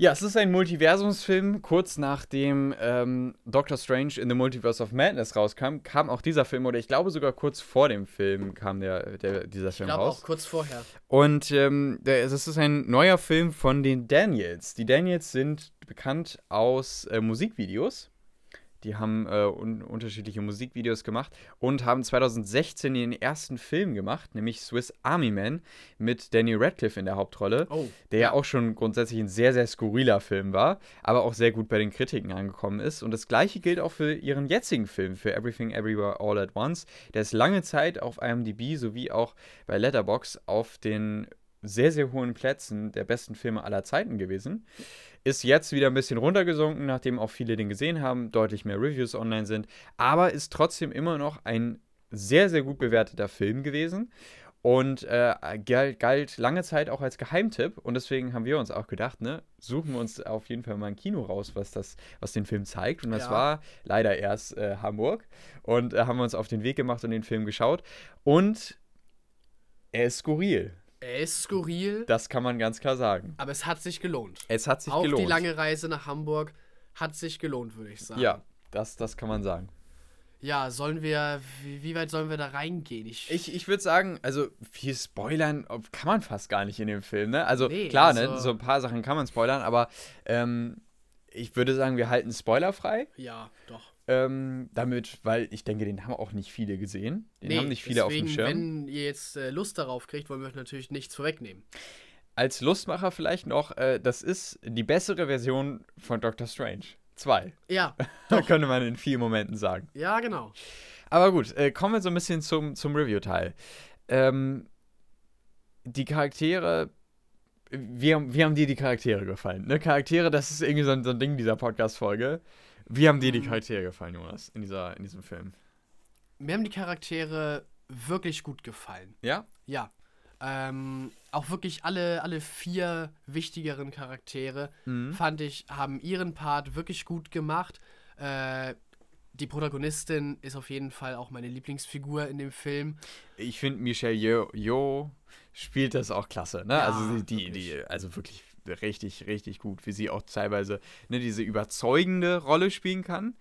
Ja, es ist ein Multiversumsfilm. Kurz nachdem ähm, Doctor Strange in the Multiverse of Madness rauskam, kam auch dieser Film, oder ich glaube sogar kurz vor dem Film kam der, der, dieser Ich Film glaube raus. auch kurz vorher. Und ähm, der, es ist ein neuer Film von den Daniels. Die Daniels sind bekannt aus äh, Musikvideos. Die haben äh, un unterschiedliche Musikvideos gemacht und haben 2016 den ersten Film gemacht, nämlich Swiss Army Man mit Danny Radcliffe in der Hauptrolle, Oh. der ja auch schon grundsätzlich ein sehr, sehr skurriler Film war, aber auch sehr gut bei den Kritiken angekommen ist. Und das gleiche gilt auch für ihren jetzigen Film, für Everything Everywhere All at Once. Der ist lange Zeit auf IMDb sowie auch bei Letterboxd auf den sehr, sehr hohen Plätzen der besten Filme aller Zeiten gewesen. Ist jetzt wieder ein bisschen runtergesunken, nachdem auch viele den gesehen haben, deutlich mehr Reviews online sind, aber ist trotzdem immer noch ein sehr, sehr gut bewerteter Film gewesen und äh, galt, lange Zeit auch als Geheimtipp und deswegen haben wir uns auch gedacht, ne, suchen wir uns auf jeden Fall mal ein Kino raus, was das, was den Film zeigt. Und das Ja. war leider erst äh, Hamburg und äh, haben wir uns auf den Weg gemacht und den Film geschaut. Und er ist skurril, Er ist skurril, das kann man ganz klar sagen. aber es hat sich gelohnt. Es hat sich Auch gelohnt. die lange Reise nach Hamburg hat sich gelohnt, würde ich sagen. ja, das, das kann man sagen. Ja, sollen wir, wie, wie weit sollen wir da reingehen? Ich, Ich, ich würde sagen, also viel spoilern kann man fast gar nicht in dem Film, ne? Also Nee, klar, ne, also- so ein paar Sachen kann man spoilern, aber ähm, ich würde sagen, wir halten spoilerfrei. ja, doch. Ähm, damit, weil ich denke, den haben auch nicht viele gesehen. Den haben nicht viele auf dem deswegen, Schirm. Wenn ihr jetzt äh, Lust darauf kriegt, wollen wir euch natürlich nichts vorwegnehmen. Als Lustmacher vielleicht noch, äh, das ist die bessere Version von Doctor Strange 2. Ja, könnte man in vielen Momenten sagen. ja, genau. Aber gut, äh, kommen wir so ein bisschen zum, zum Review-Teil. Ähm, die Charaktere, wie, haben- wie haben dir die Charaktere gefallen? Ne? Charaktere, das ist irgendwie so ein, so ein Ding dieser Podcast-Folge. Wie haben dir die Mhm. Charaktere gefallen, Jonas, in, dieser, in diesem Film? mir haben die Charaktere wirklich gut gefallen. Ja? Ja. Ähm, auch wirklich alle, alle vier wichtigeren Charaktere, Mhm. fand ich, haben ihren Part wirklich gut gemacht. Äh, die Protagonistin ist auf jeden Fall auch meine Lieblingsfigur in dem Film. Ich finde, Michelle Yeoh spielt das auch klasse. Ne? Ja, also die, die, wirklich. die, also wirklich richtig, richtig gut, wie sie auch teilweise ne, diese überzeugende Rolle spielen kann,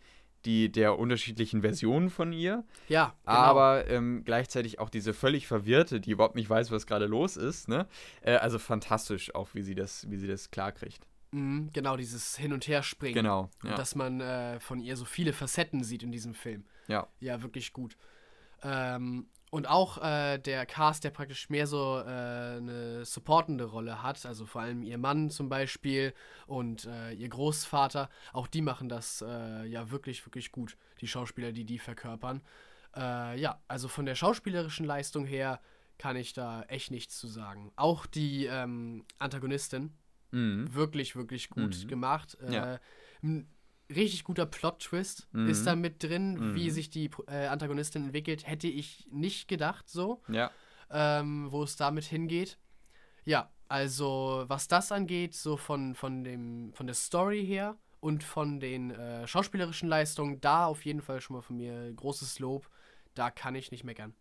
die der unterschiedlichen Versionen von ihr, Ja, genau. aber ähm, gleichzeitig auch diese völlig verwirrte, die überhaupt nicht weiß, was gerade los ist. Ne? Äh, also fantastisch auch, wie sie das, wie sie das klarkriegt. Mhm, genau, dieses Hin- und Herspringen. Genau. Und Ja. dass man äh, von ihr so viele Facetten sieht in diesem Film. ja. Ja, wirklich gut. Ähm, und auch äh, der Cast, der praktisch mehr so äh, eine supportende Rolle hat, also vor allem ihr Mann zum Beispiel und äh, ihr Großvater, auch die machen das äh, ja wirklich, wirklich gut, die Schauspieler, die die verkörpern. Äh, ja, also von der schauspielerischen Leistung her kann ich da echt nichts zu sagen. Auch die ähm, Antagonistin, Mhm. wirklich, wirklich gut Mhm. gemacht. Äh, Ja. Richtig guter Plot-Twist Mhm. ist da mit drin, wie Mhm. sich die äh, Antagonistin entwickelt. Hätte ich nicht gedacht so, Ja. ähm, wo es damit hingeht. Ja, also was das angeht, so von, von, dem, von der Story her und von den äh, schauspielerischen Leistungen, da auf jeden Fall schon mal von mir großes Lob. Da kann ich nicht meckern.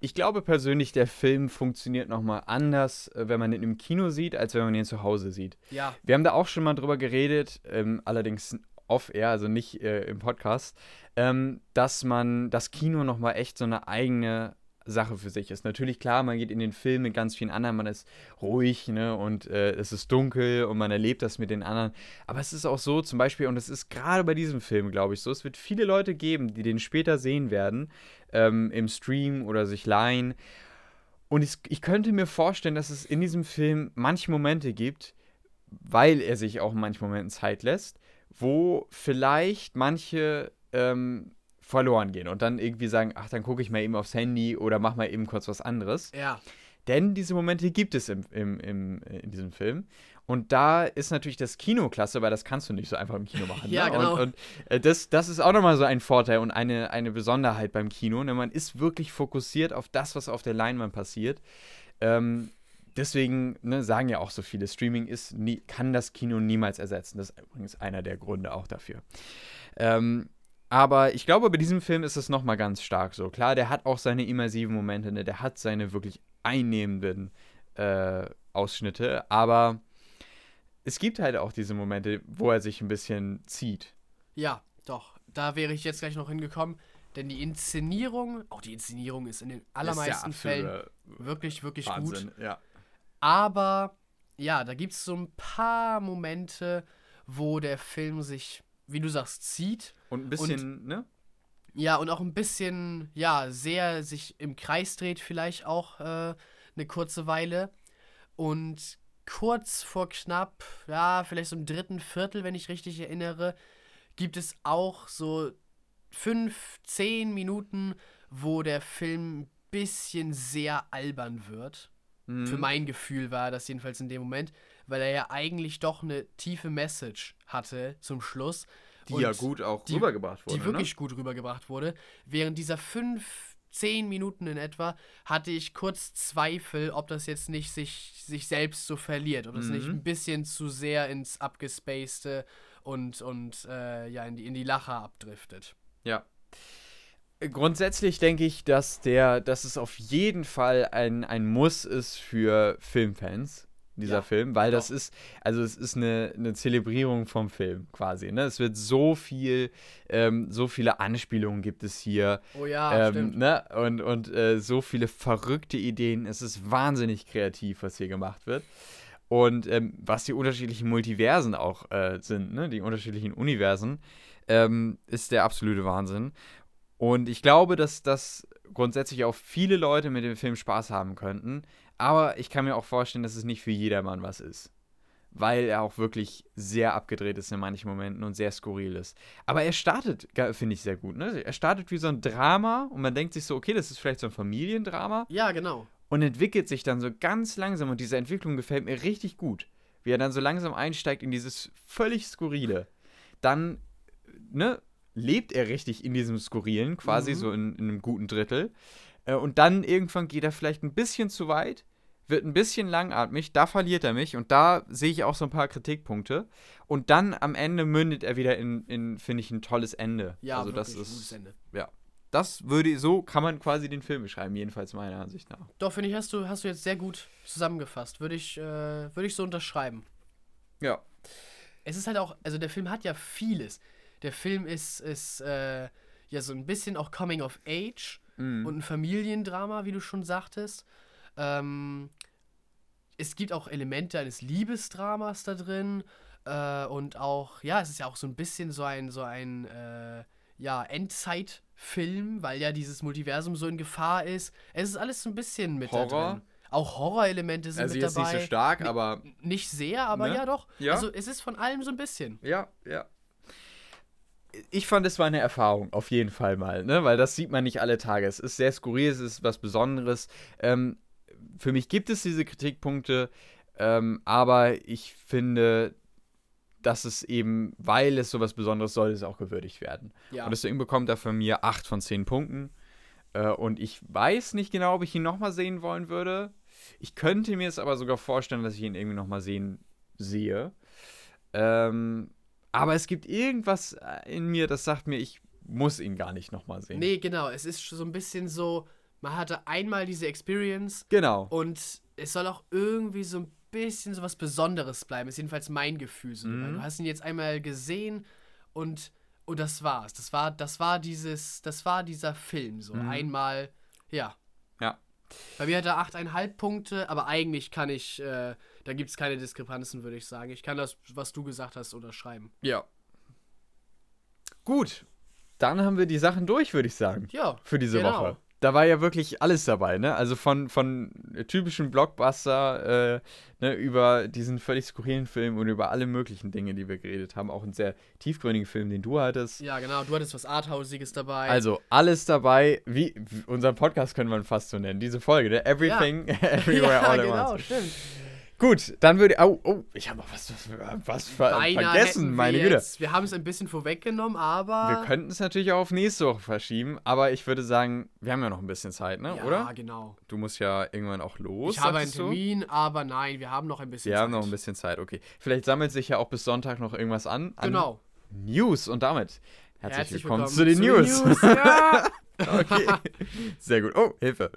Ich glaube persönlich, der Film funktioniert nochmal anders, äh, wenn man ihn im Kino sieht, als wenn man ihn zu Hause sieht. Ja, Wir haben da auch schon mal drüber geredet, ähm, allerdings off-air, also nicht äh, im Podcast, ähm, dass man das Kino nochmal echt so eine eigene Sache für sich ist. Natürlich, klar, man geht in den Film mit ganz vielen anderen, man ist ruhig, ne, und äh, es ist dunkel und man erlebt das mit den anderen. Aber es ist auch so, zum Beispiel, und es ist gerade bei diesem Film, glaube ich, so, es wird viele Leute geben, die den später sehen werden, ähm, im Stream oder sich leihen. Und ich, ich könnte mir vorstellen, dass es in diesem Film manche Momente gibt, weil er sich auch in manchen Momenten Zeit lässt, wo vielleicht manche ähm, verloren gehen und dann irgendwie sagen, ach, dann gucke ich mal eben aufs Handy oder mach mal eben kurz was anderes. ja, Denn diese Momente gibt es im, im, im, äh, in diesem Film. Und da ist natürlich das Kino klasse, weil das kannst du nicht so einfach im Kino machen. Ja, ne? genau. Und, und äh, das, das ist auch nochmal so ein Vorteil und eine, eine Besonderheit beim Kino. Ne? Man ist wirklich fokussiert auf das, was auf der Leinwand passiert. Ähm, deswegen ne, sagen ja auch so viele, Streaming ist nie, kann das Kino niemals ersetzen. Das ist übrigens einer der Gründe auch dafür. Ähm, aber ich glaube, bei diesem Film ist es nochmal ganz stark so. Klar, der hat auch seine immersiven Momente, ne? der hat seine wirklich einnehmenden äh, Ausschnitte, aber es gibt halt auch diese Momente, wo er sich ein bisschen zieht. Ja, doch. Da wäre ich jetzt gleich noch hingekommen. Denn die Inszenierung, auch die Inszenierung ist in den allermeisten Fällen wirklich, wirklich gut. Wahnsinn, ja. Aber ja, da gibt es so ein paar Momente, wo der Film sich, wie du sagst, zieht. Und ein bisschen, ne? Ja, und auch ein bisschen, ja, sehr sich im Kreis dreht, vielleicht auch äh, eine kurze Weile. Und kurz vor knapp, ja, vielleicht so im dritten Viertel, wenn ich richtig erinnere, gibt es auch so fünf, zehn Minuten, wo der Film ein bisschen sehr albern wird. Mhm. Für mein Gefühl war das jedenfalls in dem Moment, weil er ja eigentlich doch eine tiefe Message hatte zum Schluss. die ja gut auch die- rübergebracht wurde. die wirklich gut rübergebracht wurde. Während dieser fünf, zehn Minuten in etwa hatte ich kurz Zweifel, ob das jetzt nicht sich, sich selbst so verliert, ob das Mhm. nicht ein bisschen zu sehr ins Abgespacede und, und äh, ja, in die, in die Lacher abdriftet. Ne? Ja. Grundsätzlich denke ich, dass der, dass es auf jeden Fall ein, ein Muss ist für Filmfans, dieser Ja, Film, weil das doch. ist, also es ist eine, eine Zelebrierung vom Film quasi. Ne? Es wird so viel, ähm, so viele Anspielungen gibt es hier. Oh ja, ähm, stimmt. ne? Und, und äh, so viele verrückte Ideen. Es ist wahnsinnig kreativ, was hier gemacht wird. Und ähm, was die unterschiedlichen Multiversen auch äh, sind, ne? die unterschiedlichen Universen, ähm, ist der absolute Wahnsinn. Und ich glaube, dass das grundsätzlich auch viele Leute mit dem Film Spaß haben könnten. Aber ich kann mir auch vorstellen, dass es nicht für jedermann was ist. Weil er auch wirklich sehr abgedreht ist in manchen Momenten und sehr skurril ist. Aber er startet, finde ich, sehr gut. Ne? Er startet wie so ein Drama und man denkt sich so, okay, das ist vielleicht so ein Familiendrama Ja, genau. und entwickelt sich dann so ganz langsam und diese Entwicklung gefällt mir richtig gut. Wie er dann so langsam einsteigt in dieses völlig skurrile. Dann, ne, lebt er richtig in diesem Skurrilen, quasi Mhm. so in, in einem guten Drittel. Äh, und dann irgendwann geht er vielleicht ein bisschen zu weit, wird ein bisschen langatmig, da verliert er mich und da sehe ich auch so ein paar Kritikpunkte. Und dann am Ende mündet er wieder in, in finde ich, ein tolles Ende. Ja, also das wirklich, gutes ist, Ende. das würde, so kann man quasi den Film beschreiben, jedenfalls meiner Ansicht nach. Doch, finde ich, hast du, hast du jetzt sehr gut zusammengefasst. Würde ich, äh, würde ich so unterschreiben. Ja. Es ist halt auch, also der Film hat ja vieles. Der Film ist, ist äh, ja so ein bisschen auch Coming of Age Mhm. und ein Familiendrama, wie du schon sagtest. Ähm, es gibt auch Elemente eines Liebesdramas da drin. Äh, und auch, ja, es ist ja auch so ein bisschen so ein, so ein, äh, ja, Endzeitfilm, weil ja dieses Multiversum so in Gefahr ist. Es ist alles so ein bisschen mit da Horror? drin. Auch Horrorelemente sind also mit jetzt dabei. nicht so stark, Ni- aber Nicht sehr, aber Ne? ja doch. Ja. Also es ist von allem so ein bisschen. Ja, ja. Ich fand, es war eine Erfahrung, auf jeden Fall mal, ne? Weil das sieht man nicht alle Tage. Es ist sehr skurril, es ist was Besonderes. Ähm, für mich gibt es diese Kritikpunkte, ähm, aber ich finde, dass es eben, weil es so was Besonderes soll, es auch gewürdigt werden. Ja. Und deswegen bekommt er von mir 8 von 10 Punkten. Äh, und ich weiß nicht genau, ob ich ihn nochmal sehen wollen würde. Ich könnte mir es aber sogar vorstellen, dass ich ihn irgendwie nochmal sehen sehe. Ähm, aber es gibt irgendwas äh, in mir, das sagt mir, ich muss ihn gar nicht nochmal sehen. Nee, genau. Es ist so ein bisschen so, man hatte einmal diese Experience Genau. und es soll auch irgendwie so ein bisschen so was Besonderes bleiben. Ist jedenfalls mein Gefühl so. Mhm. Du hast ihn jetzt einmal gesehen und, und das war's. Das war, das war dieses, das war dieser Film so. Mhm. Einmal, ja. Bei mir hat er 8,5 Punkte, aber eigentlich kann ich, äh, da gibt es keine Diskrepanzen, würde ich sagen. Ich kann das, was du gesagt hast, unterschreiben. Ja. Gut. Dann haben wir die Sachen durch, würde ich sagen. Ja. Für diese Genau. Woche. Da war ja wirklich alles dabei, ne? Also von, von typischen Blockbuster äh, ne, über diesen völlig skurrilen Film und über alle möglichen Dinge, die wir geredet haben. Auch einen sehr tiefgründigen Film, den du hattest. Ja, genau. Du hattest was Arthausiges dabei. Also alles dabei, wie wie- unseren Podcast können wir fast so nennen, diese Folge, ne? Everything, Everywhere, ja, All at genau, Once. stimmt. Gut, dann würde oh, oh, ich habe noch was, was, was vergessen, wir meine Güte. Wir haben es ein bisschen vorweggenommen, aber. Wir könnten es natürlich auch auf nächste Woche verschieben, aber ich würde sagen, wir haben ja noch ein bisschen Zeit, ne? ja, Oder? genau. Du musst ja irgendwann auch los. ich habe einen sagtest du? Termin, aber nein, wir haben noch ein bisschen Wir Zeit. haben noch ein bisschen Zeit, okay. Vielleicht sammelt sich ja auch bis Sonntag noch irgendwas an. an Genau. News und damit herzlich, Herzlich willkommen, willkommen zu den zu News. News, ja. okay. Sehr gut. Oh, Hilfe.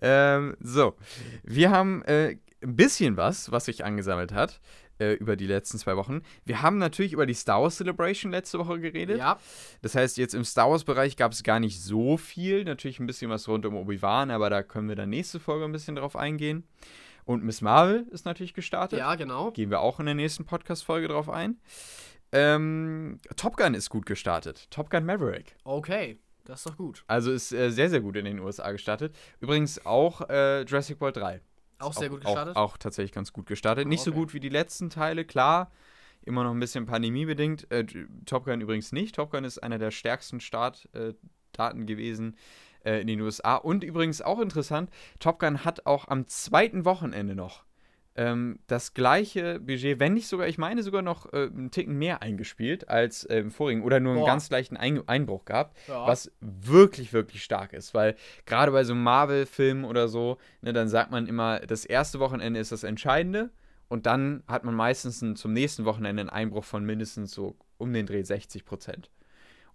Ähm, so, wir haben äh, ein bisschen was, was sich angesammelt hat äh, über die letzten zwei Wochen. Wir haben natürlich über die Star Wars Celebration letzte Woche geredet. Ja, Das heißt, jetzt im Star Wars-Bereich gab es gar nicht so viel. Natürlich ein bisschen was rund um Obi-Wan, aber da können wir dann nächste Folge ein bisschen drauf eingehen. Und Miss Marvel ist natürlich gestartet. ja, genau. Gehen wir auch in der nächsten Podcast-Folge drauf ein. Ähm, Top Gun ist gut gestartet. Top Gun Maverick. Okay, das ist doch gut. Also ist äh, sehr, sehr gut in den USA gestartet. Übrigens auch äh, Jurassic World 3. Auch sehr gut gestartet. Auch, auch tatsächlich ganz gut gestartet. Nicht so Okay. gut wie die letzten Teile, klar. Immer noch ein bisschen pandemiebedingt. Äh, Top Gun übrigens nicht. Top Gun ist einer der stärksten Startdaten gewesen äh, in den USA. Und übrigens auch interessant, Top Gun hat auch am zweiten Wochenende noch ähm, das gleiche Budget, wenn nicht sogar, ich meine sogar noch äh, einen Ticken mehr eingespielt als äh, im vorigen oder nur einen Boah. ganz leichten Ein Einbruch gehabt ja. was wirklich, wirklich stark ist, weil gerade bei so Marvel-Filmen oder so, ne, dann sagt man immer, das erste Wochenende ist das Entscheidende und dann hat man meistens einen, zum nächsten Wochenende einen Einbruch von mindestens so um den Dreh 60 Prozent.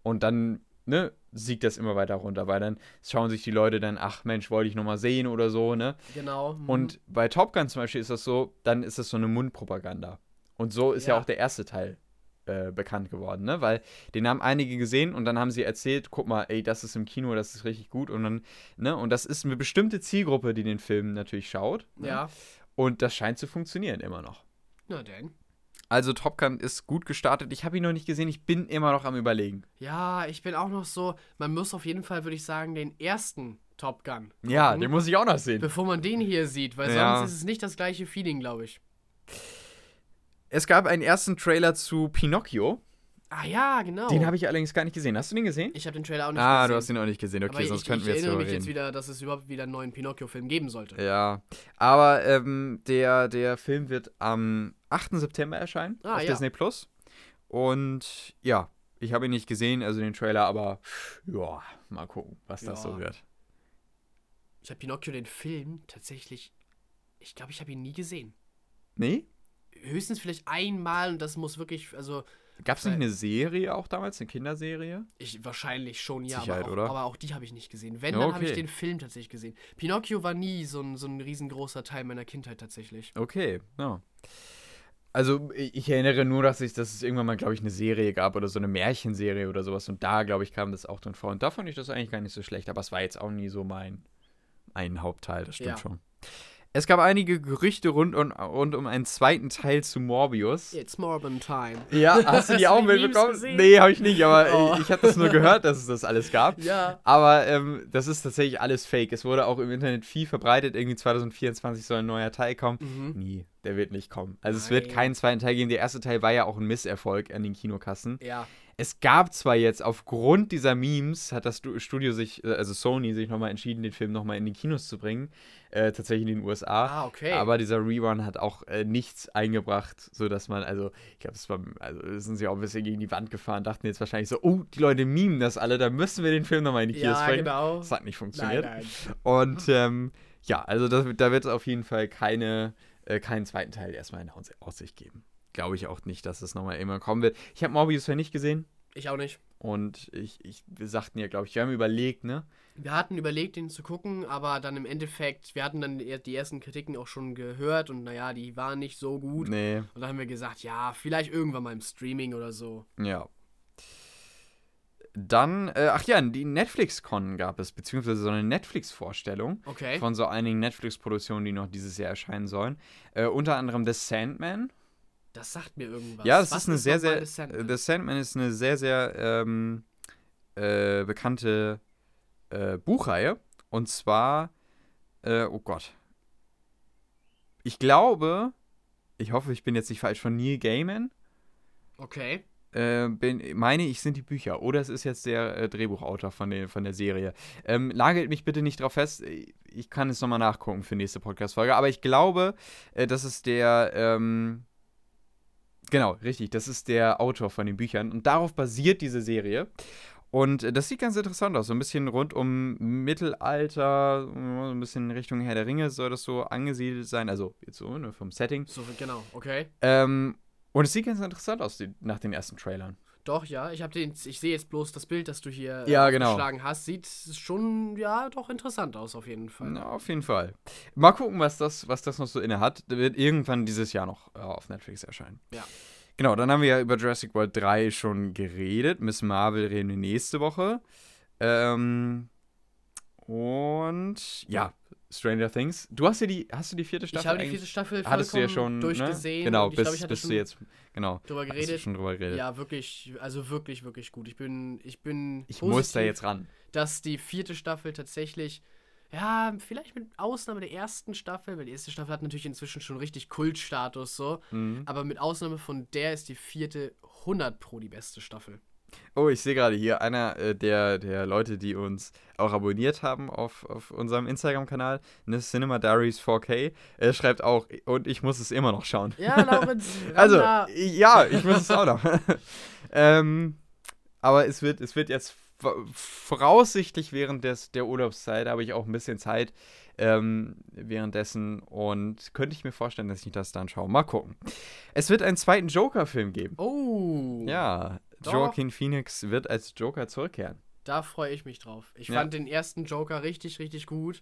Und dann, ne, siegt das immer weiter runter, weil dann schauen sich die Leute dann, ach Mensch, wollte ich nochmal sehen oder so, ne? Genau. mhm. Und bei Top Gun zum Beispiel ist das so, dann ist das so eine Mundpropaganda. Und so ist ja, Ja. auch der erste Teil äh, bekannt geworden, ne? Weil den haben einige gesehen und dann haben sie erzählt, guck mal, ey, das ist im Kino, das ist richtig gut und dann, ne? Und das ist eine bestimmte Zielgruppe, die den Film natürlich schaut. Ne? Ja. Und das scheint zu funktionieren immer noch. Na denn. Also Top Gun ist gut gestartet. Ich habe ihn noch nicht gesehen, ich bin immer noch am überlegen. Ja, ich bin auch noch so. Man muss auf jeden Fall, würde ich sagen, den ersten Top Gun. Ja, gucken, den muss ich auch noch sehen. Bevor man den hier sieht, weil Ja. sonst ist es nicht das gleiche Feeling, glaube ich. Es gab einen ersten Trailer zu Pinocchio. Ah ja, genau. Den habe ich allerdings gar nicht gesehen. Hast du den gesehen? ich habe den Trailer auch nicht Ah, gesehen. du hast ihn auch nicht gesehen. Okay, aber sonst ich, könnten ich wir jetzt erinnere darüber mich reden. jetzt wieder, dass es überhaupt wieder einen neuen Pinocchio-Film geben sollte. Ja, aber ähm, der, der Film wird am 8. September erscheinen Ah, auf ja. Disney Plus. Und ja, Ich habe ihn nicht gesehen, also den Trailer, aber ja, mal gucken, was das Ja. so wird. Ich habe Pinocchio den Film tatsächlich. Ich glaube, ich habe ihn nie gesehen. Nee? Höchstens vielleicht einmal und das muss wirklich, also Gab es nicht eine Serie auch damals, eine Kinderserie? ich wahrscheinlich schon, ja, Sicherheit, aber, auch, oder? aber auch die habe ich nicht gesehen. Wenn, Ja, dann habe ich den Film tatsächlich gesehen. Pinocchio war nie so ein, so ein riesengroßer Teil meiner Kindheit tatsächlich. Okay, ja. Also ich ich erinnere nur, dass, ich, dass es irgendwann mal, glaube ich, eine Serie gab oder so eine Märchenserie oder sowas. Und da, glaube ich, kam das auch drin vor. Und da fand ich das eigentlich gar nicht so schlecht. Aber es war jetzt auch nie so mein, mein Hauptteil, das stimmt Ja. schon. Es gab einige Gerüchte rund, um- rund um einen zweiten Teil zu Morbius. It's Morbin Time. Ja, hast du die auch mitbekommen? gesehen? Nee, habe ich nicht, aber Oh. ich, ich habe das nur gehört, dass es das alles gab. Ja. Aber ähm, das ist tatsächlich alles fake. Es wurde auch im Internet viel verbreitet. Irgendwie 2024 soll ein neuer Teil kommen. Mhm. Nie, der wird nicht kommen. Also es wird Nein. keinen zweiten Teil geben. Der erste Teil war ja auch ein Misserfolg an den Kinokassen. Ja. Es gab zwar jetzt aufgrund dieser Memes, hat das Stu- Studio sich, äh, also Sony, sich nochmal entschieden, den Film nochmal in die Kinos zu bringen. Äh, tatsächlich in den USA. Ah, okay. Aber dieser Rerun hat auch äh, nichts eingebracht, sodass man, also, ich glaube, es war, also sind sie auch ein bisschen gegen die Wand gefahren, dachten jetzt wahrscheinlich so, oh, die Leute memen das alle, da müssen wir den Film nochmal in die Kinos ja, bringen. genau. Das hat nicht Nein, funktioniert. nein. Und ähm, ja, also das, da wird es auf jeden Fall keine, äh, keinen zweiten Teil erstmal in Aus- Aussicht geben. Glaube ich auch nicht, dass es nochmal immer kommen wird. Ich habe Morbius ja nicht gesehen Ich auch nicht. und ich, ich wir sagten ja, glaube ich, wir haben überlegt, ne? Wir hatten überlegt, den zu gucken, aber dann im Endeffekt, wir hatten dann die die ersten Kritiken auch schon gehört und naja, die waren nicht so gut. Nee, Und dann haben wir gesagt, ja, vielleicht irgendwann mal im Streaming oder so. ja. Dann, äh, ach ja, die Netflix-Con gab es, beziehungsweise so eine Netflix-Vorstellung Okay. von so einigen Netflix-Produktionen, die noch dieses Jahr erscheinen sollen. Äh, unter anderem The Sandman. Das sagt mir irgendwas. Ja, es Was ist eine sehr, nochmal sehr. The Sandman? The Sandman ist eine sehr, sehr ähm, äh, bekannte äh, Buchreihe. Und zwar, äh, oh Gott. Ich glaube, ich hoffe, ich bin jetzt nicht falsch, von Neil Gaiman. Okay. Äh, bin, meine ich, sind die Bücher. Oder es ist jetzt der äh, Drehbuchautor von, den, von der Serie. Ähm, lagert mich bitte nicht drauf fest. Ich kann es nochmal nachgucken für nächste Podcast-Folge. Aber ich glaube, äh, das ist der. Ähm, genau, richtig. Das ist der Autor von den Büchern. Und darauf basiert diese Serie. Und äh, das sieht ganz interessant aus. So ein bisschen rund um Mittelalter, so ein bisschen Richtung Herr der Ringe soll das so angesiedelt sein. Also jetzt so ne, vom Setting. So, genau, okay. Ähm, und es sieht ganz interessant aus die, nach den ersten Trailern. Doch, ja. Ich habe den, ich sehe jetzt bloß das Bild, das du hier Ja, äh, genau. geschlagen hast. Sieht schon, ja, doch interessant aus auf jeden Fall. Na, auf jeden Fall. Mal gucken, was das, was das noch so inne hat. Der wird irgendwann dieses Jahr noch äh, auf Netflix erscheinen. Ja. Genau, dann haben wir ja über Jurassic World 3 schon geredet. Miss Marvel reden wir nächste Woche. Ähm, und ja, Stranger Things. Du hast ja die, hast du die vierte Staffel Ich habe die vierte Staffel hattest du ja schon durchgesehen. Ne? Genau, und ich bis, glaube, ich bis du jetzt genau drüber geredet. schon drüber geredet. Ja, wirklich, also wirklich, wirklich gut. Ich bin, ich bin ich muss da jetzt ran. dass die vierte Staffel tatsächlich, ja, vielleicht mit Ausnahme der ersten Staffel, weil die erste Staffel hat natürlich inzwischen schon richtig Kultstatus so, Mhm. aber mit Ausnahme von der ist die vierte 100 pro die beste Staffel. Oh, ich sehe gerade hier, einer äh, der, der Leute, die uns auch abonniert haben auf, auf unserem Instagram-Kanal, ne, Cinema Diaries 4K, er schreibt auch, und ich muss es immer noch schauen. Ja, Laurenz, Also, ja, ich muss es auch noch. ähm, aber es wird, es wird jetzt voraussichtlich während des, der Urlaubszeit, habe ich auch ein bisschen Zeit ähm, währenddessen und könnte ich mir vorstellen, dass ich das dann schaue. Mal gucken. Es wird einen zweiten Joker-Film geben. Oh, Ja, Doch. Joaquin Phoenix wird als Joker zurückkehren. da freue ich mich drauf. Ich Ja. fand den ersten Joker richtig, richtig gut.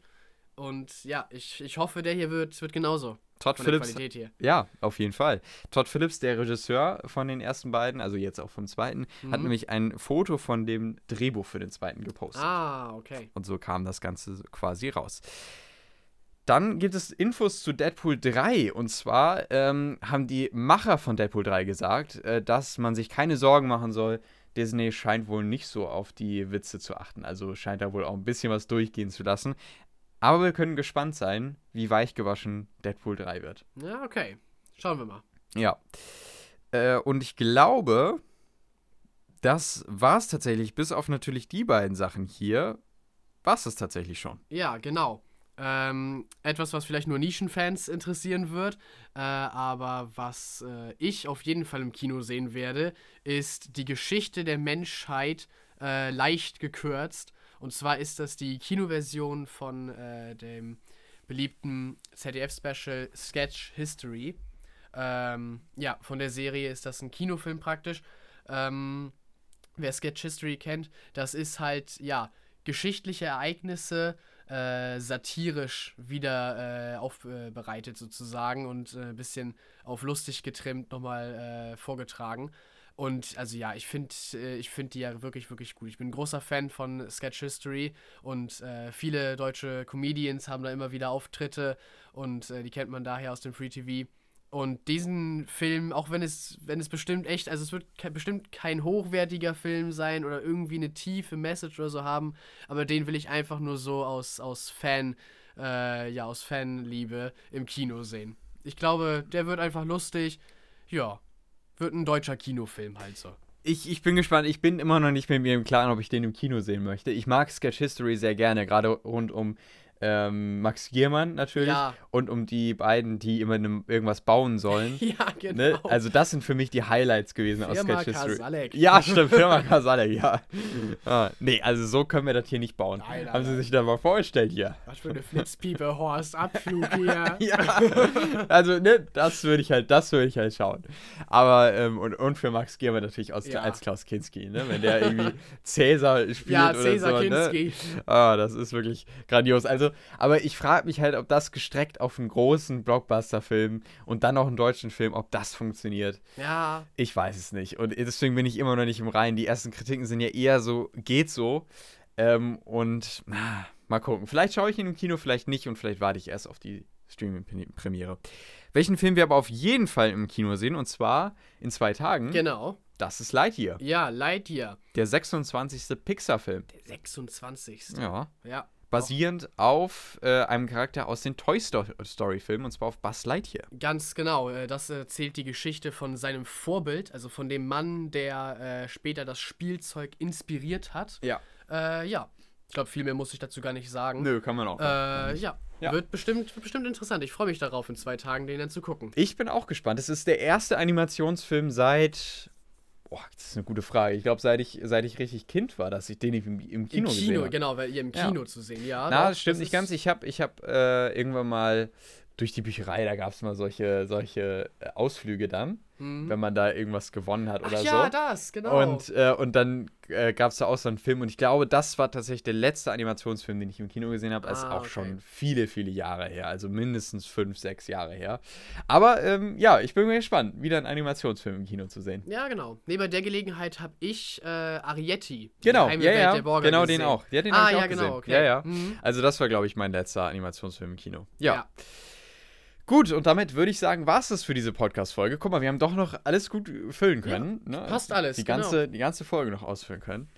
Und ja, ich, ich hoffe, der hier wird, wird genauso. Todd Von der Phillips, Qualität hier. ja, auf jeden Fall. Todd Phillips, der Regisseur von den ersten beiden, also jetzt auch vom zweiten, hat Mhm. nämlich ein Foto von dem Drehbuch für den zweiten gepostet. Ah, okay. Und so kam das Ganze quasi raus. Dann gibt es Infos zu Deadpool 3. Und zwar ähm, haben die Macher von Deadpool 3 gesagt, äh, dass man sich keine Sorgen machen soll. Disney scheint wohl nicht so auf die Witze zu achten. Also scheint da wohl auch ein bisschen was durchgehen zu lassen. Aber wir können gespannt sein, wie weichgewaschen Deadpool 3 wird. Ja, okay. Schauen wir mal. Ja. Äh, und ich glaube, das war es tatsächlich, bis auf natürlich die beiden Sachen hier, war es das tatsächlich schon. Ja, genau. Ähm, etwas, was vielleicht nur Nischenfans interessieren wird, äh, aber was äh, ich auf jeden Fall im Kino sehen werde, ist die Geschichte der Menschheit äh, leicht gekürzt. Und zwar ist das die Kinoversion von äh, dem beliebten ZDF-Special Sketch History. Ähm, ja, von der Serie ist das ein Kinofilm praktisch. Ähm, wer Sketch History kennt, das ist halt, ja, geschichtliche Ereignisse äh, satirisch wieder äh, aufbereitet sozusagen und ein äh, bisschen auf lustig getrimmt nochmal äh, vorgetragen. Und also ja, ich finde äh, ich find die ja wirklich, wirklich gut. Ich bin ein großer Fan von Sketch History und äh, viele deutsche Comedians haben da immer wieder Auftritte und die kennt man daher aus dem Free TV. Und diesen Film, auch wenn es, wenn es bestimmt echt, also es wird ke bestimmt kein hochwertiger Film sein oder irgendwie eine tiefe Message oder so haben, aber den will ich einfach nur so aus, aus Fan, äh, ja, aus Fanliebe im Kino sehen. Ich glaube, der wird einfach lustig. Ja, wird ein deutscher Kinofilm halt so. Ich, ich bin gespannt. Ich bin immer noch nicht mit mir im Klaren, ob ich den im Kino sehen möchte. Ich mag Sketch History sehr gerne, gerade rund um ähm, Max Giermann natürlich ja. und um die beiden, die immer ne, irgendwas bauen sollen. ja, genau. Ne? Also das sind für mich die Highlights gewesen Firma aus Sketch History. Kasalek. Ja, stimmt, Firma Kasalek, ja. ah, nee, also so können wir das hier nicht bauen. Nein, Haben Sie sich da mal vorgestellt hier? Was für eine Flitzpiepe, Horst, Abflug hier. ja, also ne, das würde ich halt, das würde ich halt schauen. Aber, ähm, und, und für Max Giermann natürlich aus, ja. als Klaus Kinski, ne, wenn der irgendwie Cäsar spielt ja, oder Cäsar so, ne? Kinski. Ne? Ah, das ist wirklich grandios. Also aber ich frage mich halt, ob das gestreckt auf einen großen Blockbuster-Film und dann noch einen deutschen Film, ob das funktioniert. Ja. Ich weiß es nicht. Und deswegen bin ich immer noch nicht im Reinen. Die ersten Kritiken sind ja eher so, geht so. Ähm, und na, mal gucken. Vielleicht schaue ich ihn im Kino, vielleicht nicht und vielleicht warte ich erst auf die Streaming-Premiere. Welchen Film wir aber auf jeden Fall im Kino sehen, und zwar in zwei Tagen. Genau. Das ist Lightyear. Ja, Lightyear. Der 26. Pixar-Film. Der 26. Ja. Ja basierend auf äh, einem Charakter aus den Toy Story-Filmen, und zwar auf Buzz Lightyear. Ganz genau. Äh, das erzählt die Geschichte von seinem Vorbild, also von dem Mann, der äh, später das Spielzeug inspiriert hat. Ja. Äh, ja. Ich glaube, viel mehr muss ich dazu gar nicht sagen. Nö, kann man auch. Äh, ja. ja. Wird, bestimmt, wird bestimmt interessant. Ich freue mich darauf, in zwei Tagen den dann zu gucken. Ich bin auch gespannt. Es ist der erste Animationsfilm seit Boah, das ist eine gute Frage. Ich glaube, seit ich, seit ich richtig Kind war, dass ich den im, im Kino, Im Kino genau, weil ihr im Kino ja. zu sehen, ja. Na, das stimmt das nicht ganz. Ich habe ich hab, äh, irgendwann mal durch die Bücherei, da gab es mal solche, solche äh, Ausflüge dann mhm. wenn man da irgendwas gewonnen hat oder Ach, so. Ja, das, genau. Und, äh, und dann äh, gab es da auch so einen Film und ich glaube, das war tatsächlich der letzte Animationsfilm, den ich im Kino gesehen habe. Ah, ist auch okay. schon viele, viele Jahre her, also mindestens fünf, sechs Jahre her. Aber ähm, ja, ich bin mir gespannt, wieder einen Animationsfilm im Kino zu sehen. Ja, genau. Neben der Gelegenheit habe ich äh, Arietti, genau, ja, ja, genau gesehen. den auch. Ja, den ah, ja, auch genau, gesehen. Okay. Ja, ja. Mhm. Also das war, glaube ich, mein letzter Animationsfilm im Kino. ja. ja. Gut, und damit würde ich sagen, war es das für diese Podcast-Folge. Guck mal, wir haben doch noch alles gut füllen können. Ja, ne? Passt alles. Die ganze, genau. die ganze Folge noch ausfüllen können.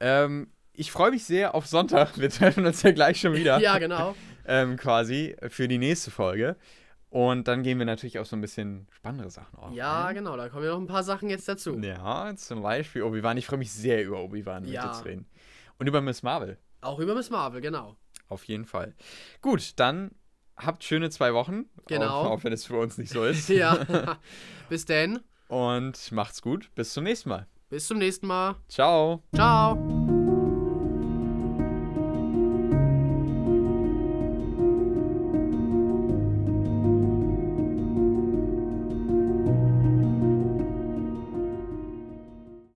Ähm, ich freue mich sehr auf Sonntag. Wir treffen uns ja gleich schon wieder. ja, genau. ähm, quasi für die nächste Folge. Und dann gehen wir natürlich auf so ein bisschen spannendere Sachen auf. Ja, ne? genau, da kommen ja noch ein paar Sachen jetzt dazu. Ja, zum Beispiel Obi-Wan. Ich freue mich sehr über Obi-Wan ja. zu reden. Und über Miss Marvel. Auch über Miss Marvel, genau. Auf jeden Fall. Gut, dann habt schöne zwei Wochen. Genau. Auch, auch wenn es für uns nicht so ist. ja. Bis denn. Und macht's gut. Bis zum nächsten Mal. Bis zum nächsten Mal. Ciao. Ciao.